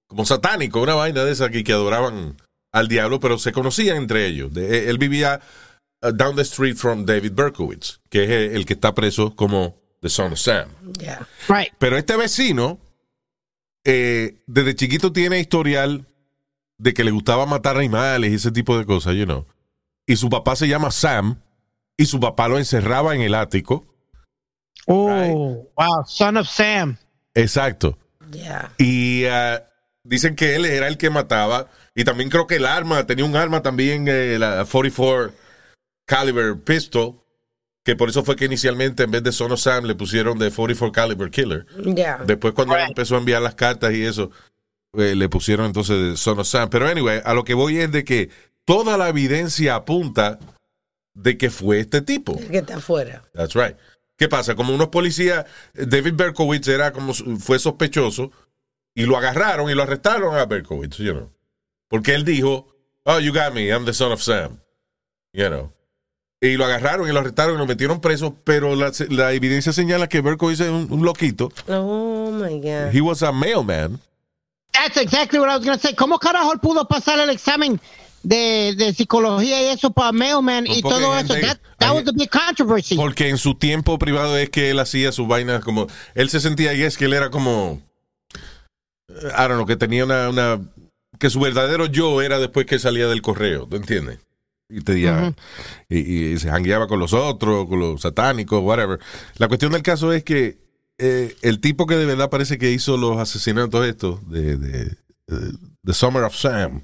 como satánico, una vaina de esa que, que adoraban al diablo, pero se conocían entre ellos. De- él vivía uh, down the street from David Berkowitz, que es el, el que está preso como The Son of Sam. Right. Pero este vecino, eh, desde chiquito tiene historial de que le gustaba matar animales y ese tipo de cosas, you know. Y su papá se llama Sam, y su papá lo encerraba en el ático. Oh, wow. Son of Sam. Exacto. Ya. Y ah, dicen que él era el que mataba. Y también creo que el arma, tenía un arma también, eh, la 44 caliber pistol. Que por eso fue que inicialmente en vez de Son of Sam le pusieron de 44 caliber killer. Ya. Después cuando él empezó a enviar las cartas y eso, eh, le pusieron entonces de Son of Sam. Pero anyway, a lo que voy es de que toda la evidencia apunta de que fue este tipo. El que está afuera. That's right. ¿Qué pasa? Como unos policías, David Berkowitz era como fue sospechoso y lo agarraron y lo arrestaron a Berkowitz, you know. Porque él dijo, "Oh, you got me, I'm the son of Sam." You know. Y lo agarraron y lo arrestaron y lo metieron preso, pero la, la evidencia señala que Berkowitz es un, un loquito. Oh my God. He was a mailman. That's exactly what I was going to say. ¿Cómo carajo él pudo pasar el examen de, de psicología y eso para mailman y Pues porque todo eso? gente- That, that hay- was the big controversy. Porque en su tiempo privado es que él hacía sus vainas como. Él se sentía y es que él era como. eh, I don't know, que tenía una, una. Que su verdadero yo era después que salía del correo, ¿tú entiendes? Y, te, y, y se jangueaba con los otros, con los satánicos, whatever. La cuestión del caso es que eh, el tipo que de verdad parece que hizo los asesinatos estos de, de, The Summer of Sam.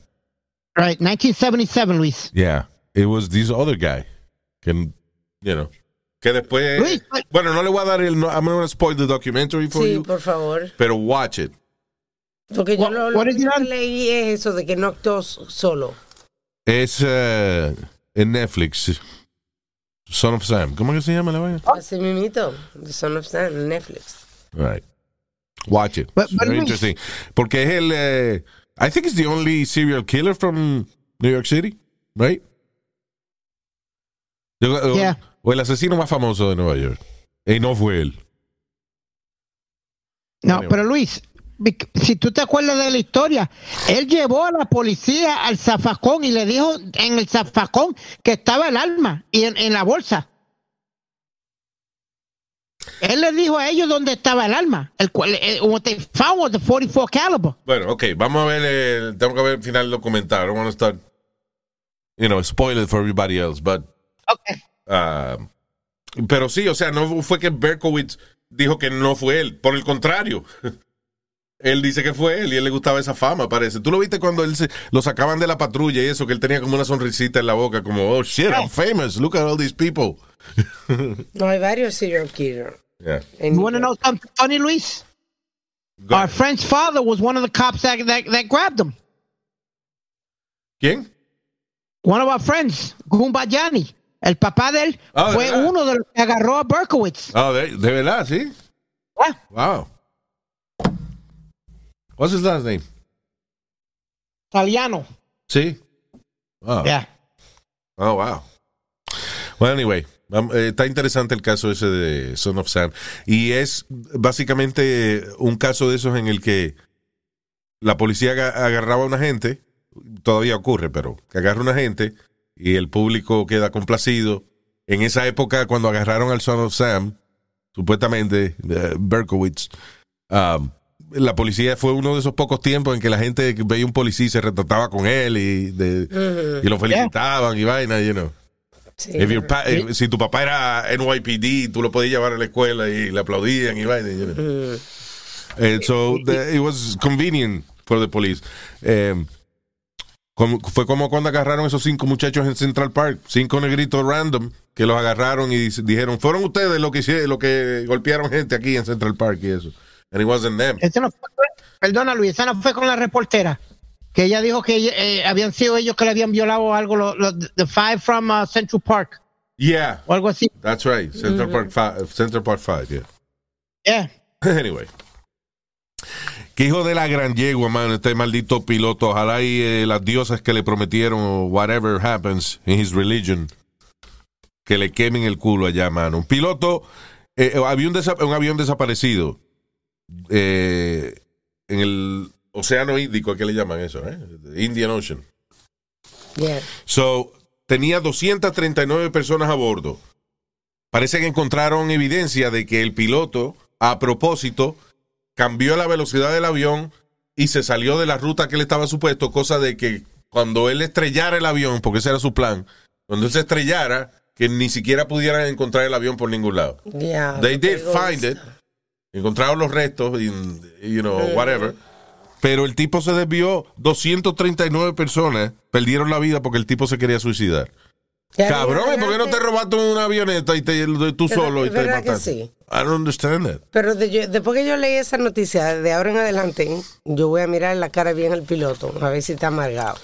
Right, 1977, Luis. Yeah, it was this other guy. Que, you know, que después. Luis, but- bueno, no le voy a dar el. no- I'm not going to spoil the documentary for Sí, you, por favor. pero watch it. Porque yo What- lo, lo what que leí es eso de que no actuó solo. Es eh, en Netflix. Son of Sam. ¿Cómo que se llama la vaina? Así mismito. The Son of Sam, Netflix. Right. Watch it. But- It's but very interesting. Porque es el. eh, I think it's the only serial killer from New York City, right? O- Yeah. O el asesino más famoso de Nueva York. Y no fue él. No, Anyway. pero Luis, si tú te acuerdas de la historia, él llevó a la policía al zafacón y le dijo en el zafacón que estaba el arma y en, en la bolsa. Él le dijo a ellos dónde estaba el arma. El cual, eh, what they found was the 44 caliber. Bueno, ok, vamos a ver, el, tengo que ver el final del documental. I don't want to start, you know, spoil it for everybody else, but, Okay. ah, pero sí, o sea, no fue que Berkowitz dijo que no fue él, por el contrario. (laughs) Él dice que fue él y él le gustaba esa fama, parece. ¿Tú lo viste cuando él se, lo sacaban de la patrulla y eso, que él tenía como una sonrisita en la boca, como, oh shit, I'm famous, look at all these people. (laughs) No, hay varios serial killers. Yeah. You want to know something funny, Luis? Go Our friend's father was one of the cops that, that, that grabbed him. ¿Quién? One of our friends, Gumbayani. El papá de él ¿de fue uno de los que agarró a Berkowitz. Ah, de, de verdad, sí. Ah, Wow. What's his last name? italiano. Sí. Wow. Yeah. Oh, wow. Well, anyway, eh, está interesante el caso ese de Son of Sam. Y es básicamente un caso de esos en el que la policía aga- agarraba a una gente, todavía ocurre, pero que agarra a una gente y el público queda complacido. En esa época, cuando agarraron al Son of Sam, supuestamente, eh, Berkowitz, um, la policía fue uno de esos pocos tiempos en que la gente veía un policía y se retrataba con él y, de- y lo felicitaban y vaina, you know. Sí. If your pa- eh, si tu papá era NYPD, tú lo podías llevar a la escuela y le aplaudían y vaina. You know. And so the- it was convenient for the police. Um, como- fue como cuando agarraron esos cinco muchachos en Central Park, cinco negritos random que los agarraron y dijeron, fueron ustedes los que hicieron, lo que golpearon gente aquí en Central Park y eso. And it wasn't them. No fue- perdona, Luis, esa no fue con la reportera. Que ella dijo que eh, habían sido ellos que le habían violado algo, los los- the five from uh, Central Park, Yeah, o algo así. that's right. Central Park Five, Central Park Five, yeah. Yeah. (laughs) Anyway. Qué hijo de la gran yegua, man, este maldito piloto. Ojalá y eh, las diosas que le prometieron o whatever happens in his religion, que le quemen el culo allá, mano. Un piloto, eh, había un, un avión desaparecido eh, en el Océano Índico, ¿qué le llaman eso? Eh? Indian Ocean. Yeah. So, tenía 239 personas a bordo. Parece que encontraron evidencia de que el piloto, a propósito, cambió la velocidad del avión y se salió de la ruta que le estaba supuesto, cosa de que cuando él estrellara el avión, porque ese era su plan, cuando él se estrellara, que ni siquiera pudieran encontrar el avión por ningún lado. Yeah. They did find it. Encontraron los restos, y, you know, whatever. Pero el tipo se desvió. 239 personas perdieron la vida porque el tipo se quería suicidar. Ya Cabrón, ¿y ¿por qué no te robaste una avioneta y te, tú ¿Verdad- solo y te verdad que mataste? sí? I don't understand that. Pero de- yo- después que yo leí esa noticia, de ahora en adelante, yo voy a mirar la cara bien al piloto, a ver si está amargado.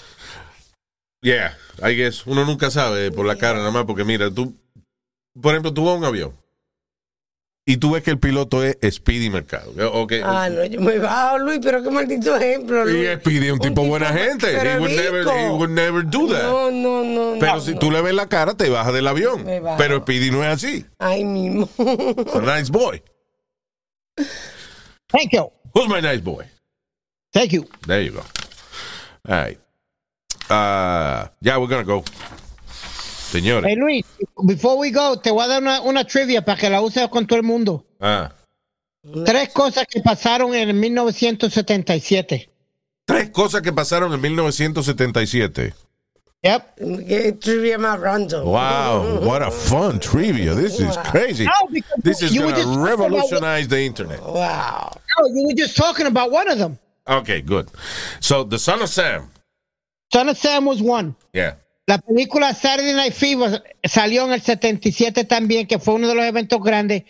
Yeah, I guess. Uno nunca sabe por la cara nada más porque mira, tú, por ejemplo, tú vas a un avión y tú ves que el piloto es Speedy Mercado. Ok. Ah, no, yo me bajo, Luis, pero qué maldito ejemplo, Y Luis. Speedy es un tipo buena tipo- gente. He would, never, he would never do that. No, no, no. Pero no, si no. tú le ves la cara, te bajas del avión. Me bajo. Pero Speedy no es así. Ay, mismo. Nice boy. Thank you. Who's my nice boy? Thank you. There you go. All right. Uh, yeah, we're gonna go. Señores. Hey, Luis, before we go, te voy a dar una, una trivia para que la uses con todo el mundo. Ah, Tres cosas que pasaron en 1977. tres cosas que pasaron en 1977. Yep. Qué trivia más random. Wow, what a fun trivia. This is crazy. No, This is talking about- revolutionize the internet. Wow. No, you were just talking about one of them. Okay, good. So, The Son of Sam. Son of Sam was one. Yeah. La película Saturday Night Fever salió en el 77 también, que fue uno de los eventos grandes.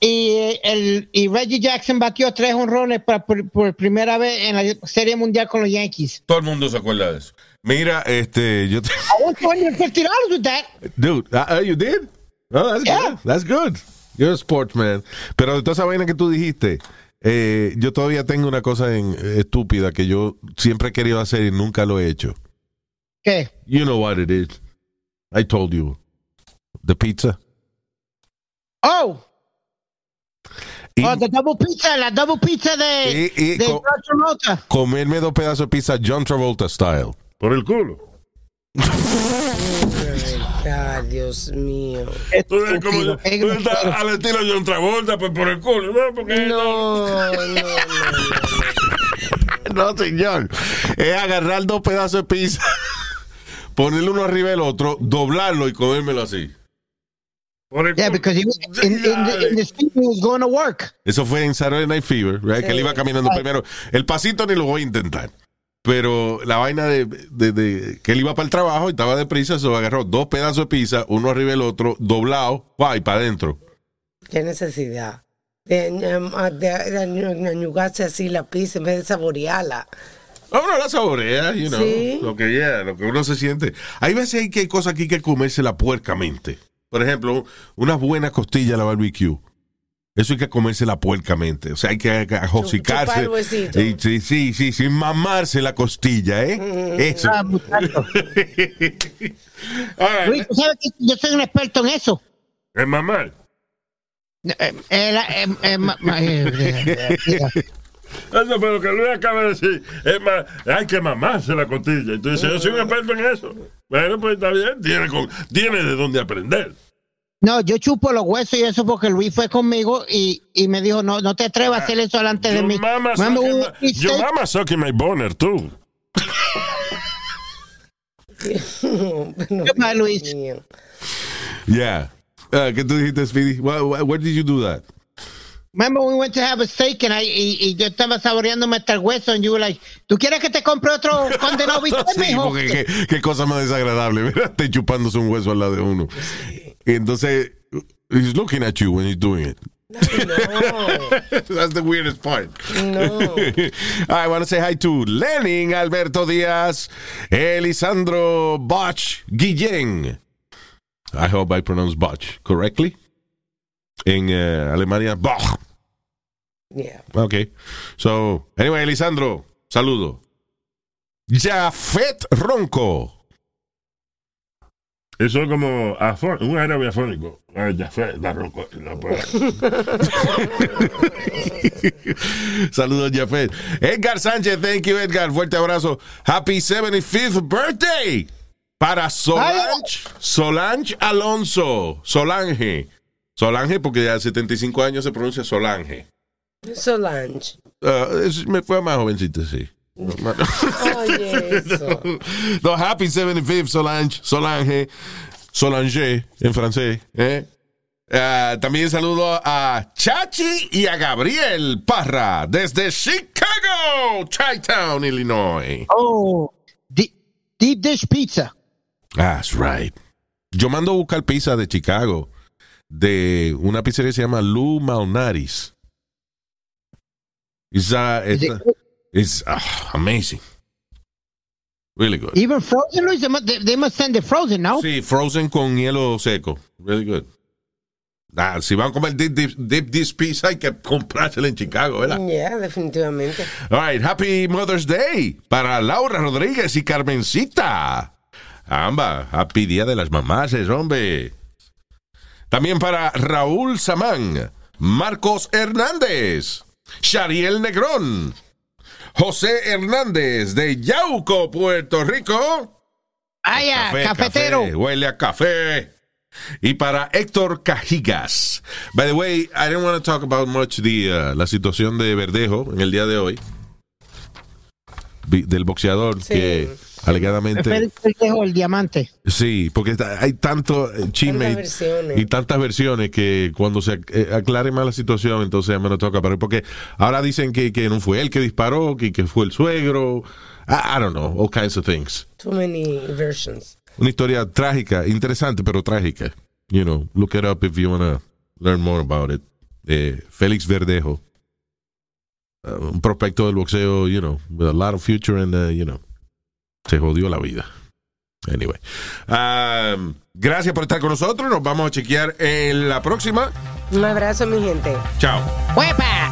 Y, eh, el, y Reggie Jackson batió tres honrones por, por- por primera vez en la Serie Mundial con los Yankees. Todo el mundo se acuerda de eso. Mira, este, yo te- I won $250 with that. Dude, uh, you did? Oh, that's Yeah. good. That's good. You're a sportsman. Pero de toda esa vaina que tú dijiste, eh, yo todavía tengo una cosa en- estúpida que yo siempre he querido hacer y nunca lo he hecho. ¿Qué? You know what it is. I told you. The pizza. Oh, Y oh, the double pizza, la double pizza de, Y- y de co- John Travolta. comerme dos pedazos de pizza John Travolta style. Por el culo. Ay, Dios mío. Tú eres como tú estás al estilo John Travolta, pues por el culo, ¿no? Porque No, no, no. No, (laughs) señor. Es agarrar dos pedazos de pizza, ponerle uno arriba del otro, doblarlo y comérmelo así. Yeah, because he was in, in, the, in the street, he was going to work. Eso fue en Saturday Night Fever, right? que él iba caminando primero. El pasito ni lo voy a intentar. Pero la vaina de, de- de- que él iba para el trabajo y estaba deprisa, se agarró dos pedazos de pizza, uno arriba del otro, doblado, va, y para adentro. Qué necesidad. De, de, de- de añugarse así la pizza en vez de saborearla. Ah, Uno la saborea, you know, Sí. lo que yeah, lo que uno se siente. Hay veces que hay cosas aquí que comerse la puercamente. Por ejemplo, unas buenas costillas a la barbecue. Eso hay que comerse la puercamente. O sea, hay que ajocicarse. Y sí, sí, sí, sin mamarse la costilla, ¿eh? Eso. Ah, right. Luis, tú sabes que yo soy un experto en eso. Es mamar. Eh, eh, eh, Eso fue lo que Luis acaba de decir. Es más, hay que mamarse la costilla. Entonces, yo soy un experto en eso. Bueno, pues está bien. Tiene, con- tiene de dónde aprender. No, yo chupo los huesos y eso porque Luis fue conmigo y, y me dijo, no, no te atrevas a hacer eso delante de Yo mí. mama Mami, sucking un my- yo mama sucking my boner, tú. Mal, Luis. Yeah. Uh, ¿Qué tú dijiste, Speedy? Where- where did you do that? Remember we went to have a steak and I, y, y yo estaba saboreándome hasta el hueso and you were like, ¿tú quieres que te compre otro condenado (laughs) bistec, Sí, porque qué, qué cosa más desagradable, (laughs) ¿verdad? Esté chupándose un hueso al lado de uno. Y entonces, he's looking at you when he's doing it. (laughs) That's the weirdest part. No. I want to say hi to Lenin Alberto Díaz, Elisandro Bach Guillén. I hope I pronounced Bach correctly. En eh, Alemania, Bach. Yeah. Okay. So, anyway, Elisandro, saludo. Jafet Ronco. Eso es como un árabe afónico. Ah, la ronco- la- pues. (laughs) Saludos, Jafet. Edgar Sánchez, thank you, Edgar. Fuerte abrazo. Happy 75th birthday para Solange, Solange Alonso. Solange. Solange, porque ya 75 años se pronuncia Solange. Solange. Uh, es- me fue más jovencito, sí. Oye, (laughs) eso. No, happy 75th, Solange, Solange, Solange en francés. ¿eh? Ah, también saludo a Chachi y a Gabriel Parra desde Chicago, Chi-Town, Illinois. Oh, deep, deep dish pizza. That's right. Yo mando a buscar pizza de Chicago de una pizzería que se llama Lou Malnaris. It's, uh, Is it's, it uh, it's, ah, amazing. Really good. even frozen, Luis? They must, they, they must send it frozen, no? Sí, frozen con hielo seco. Really good. Ah, si van a comer deep, deep, deep dish pizza hay que comprársela en Chicago, ¿verdad? Yeah, definitivamente. All right, happy Mother's Day para Laura Rodríguez y Carmencita. Amba, happy Día de las Mamás, hombre. También para Raúl Samán, Marcos Hernández, Shariel Negrón, José Hernández de Yauco, Puerto Rico. Ya, cafetero. café, huele a café. Y para Héctor Cajigas. By the way, I didn't want to talk about much the, uh, la situación de Verdejo en el día de hoy. Del boxeador Sí. que alegadamente. Félix Verdejo, el diamante. Sí, porque hay tanto eh, chisme y- Tantas versiones. que cuando se eh, aclare más la situación, entonces ya me lo toca parar. Porque ahora dicen que, que no fue él que disparó, que, que fue el suegro. I, I don't know, all kinds of things. Too many versions. Una historia trágica, interesante, pero trágica. You know, look it up if you want to learn more about it. Eh, Félix Verdejo. Uh, un prospecto del boxeo, you know, with a lot of future and, uh, you know, se jodió la vida. Anyway. Um, gracias por estar con nosotros. Nos vamos a chequear en la próxima. Un abrazo, mi gente. Chao. ¡Huepa!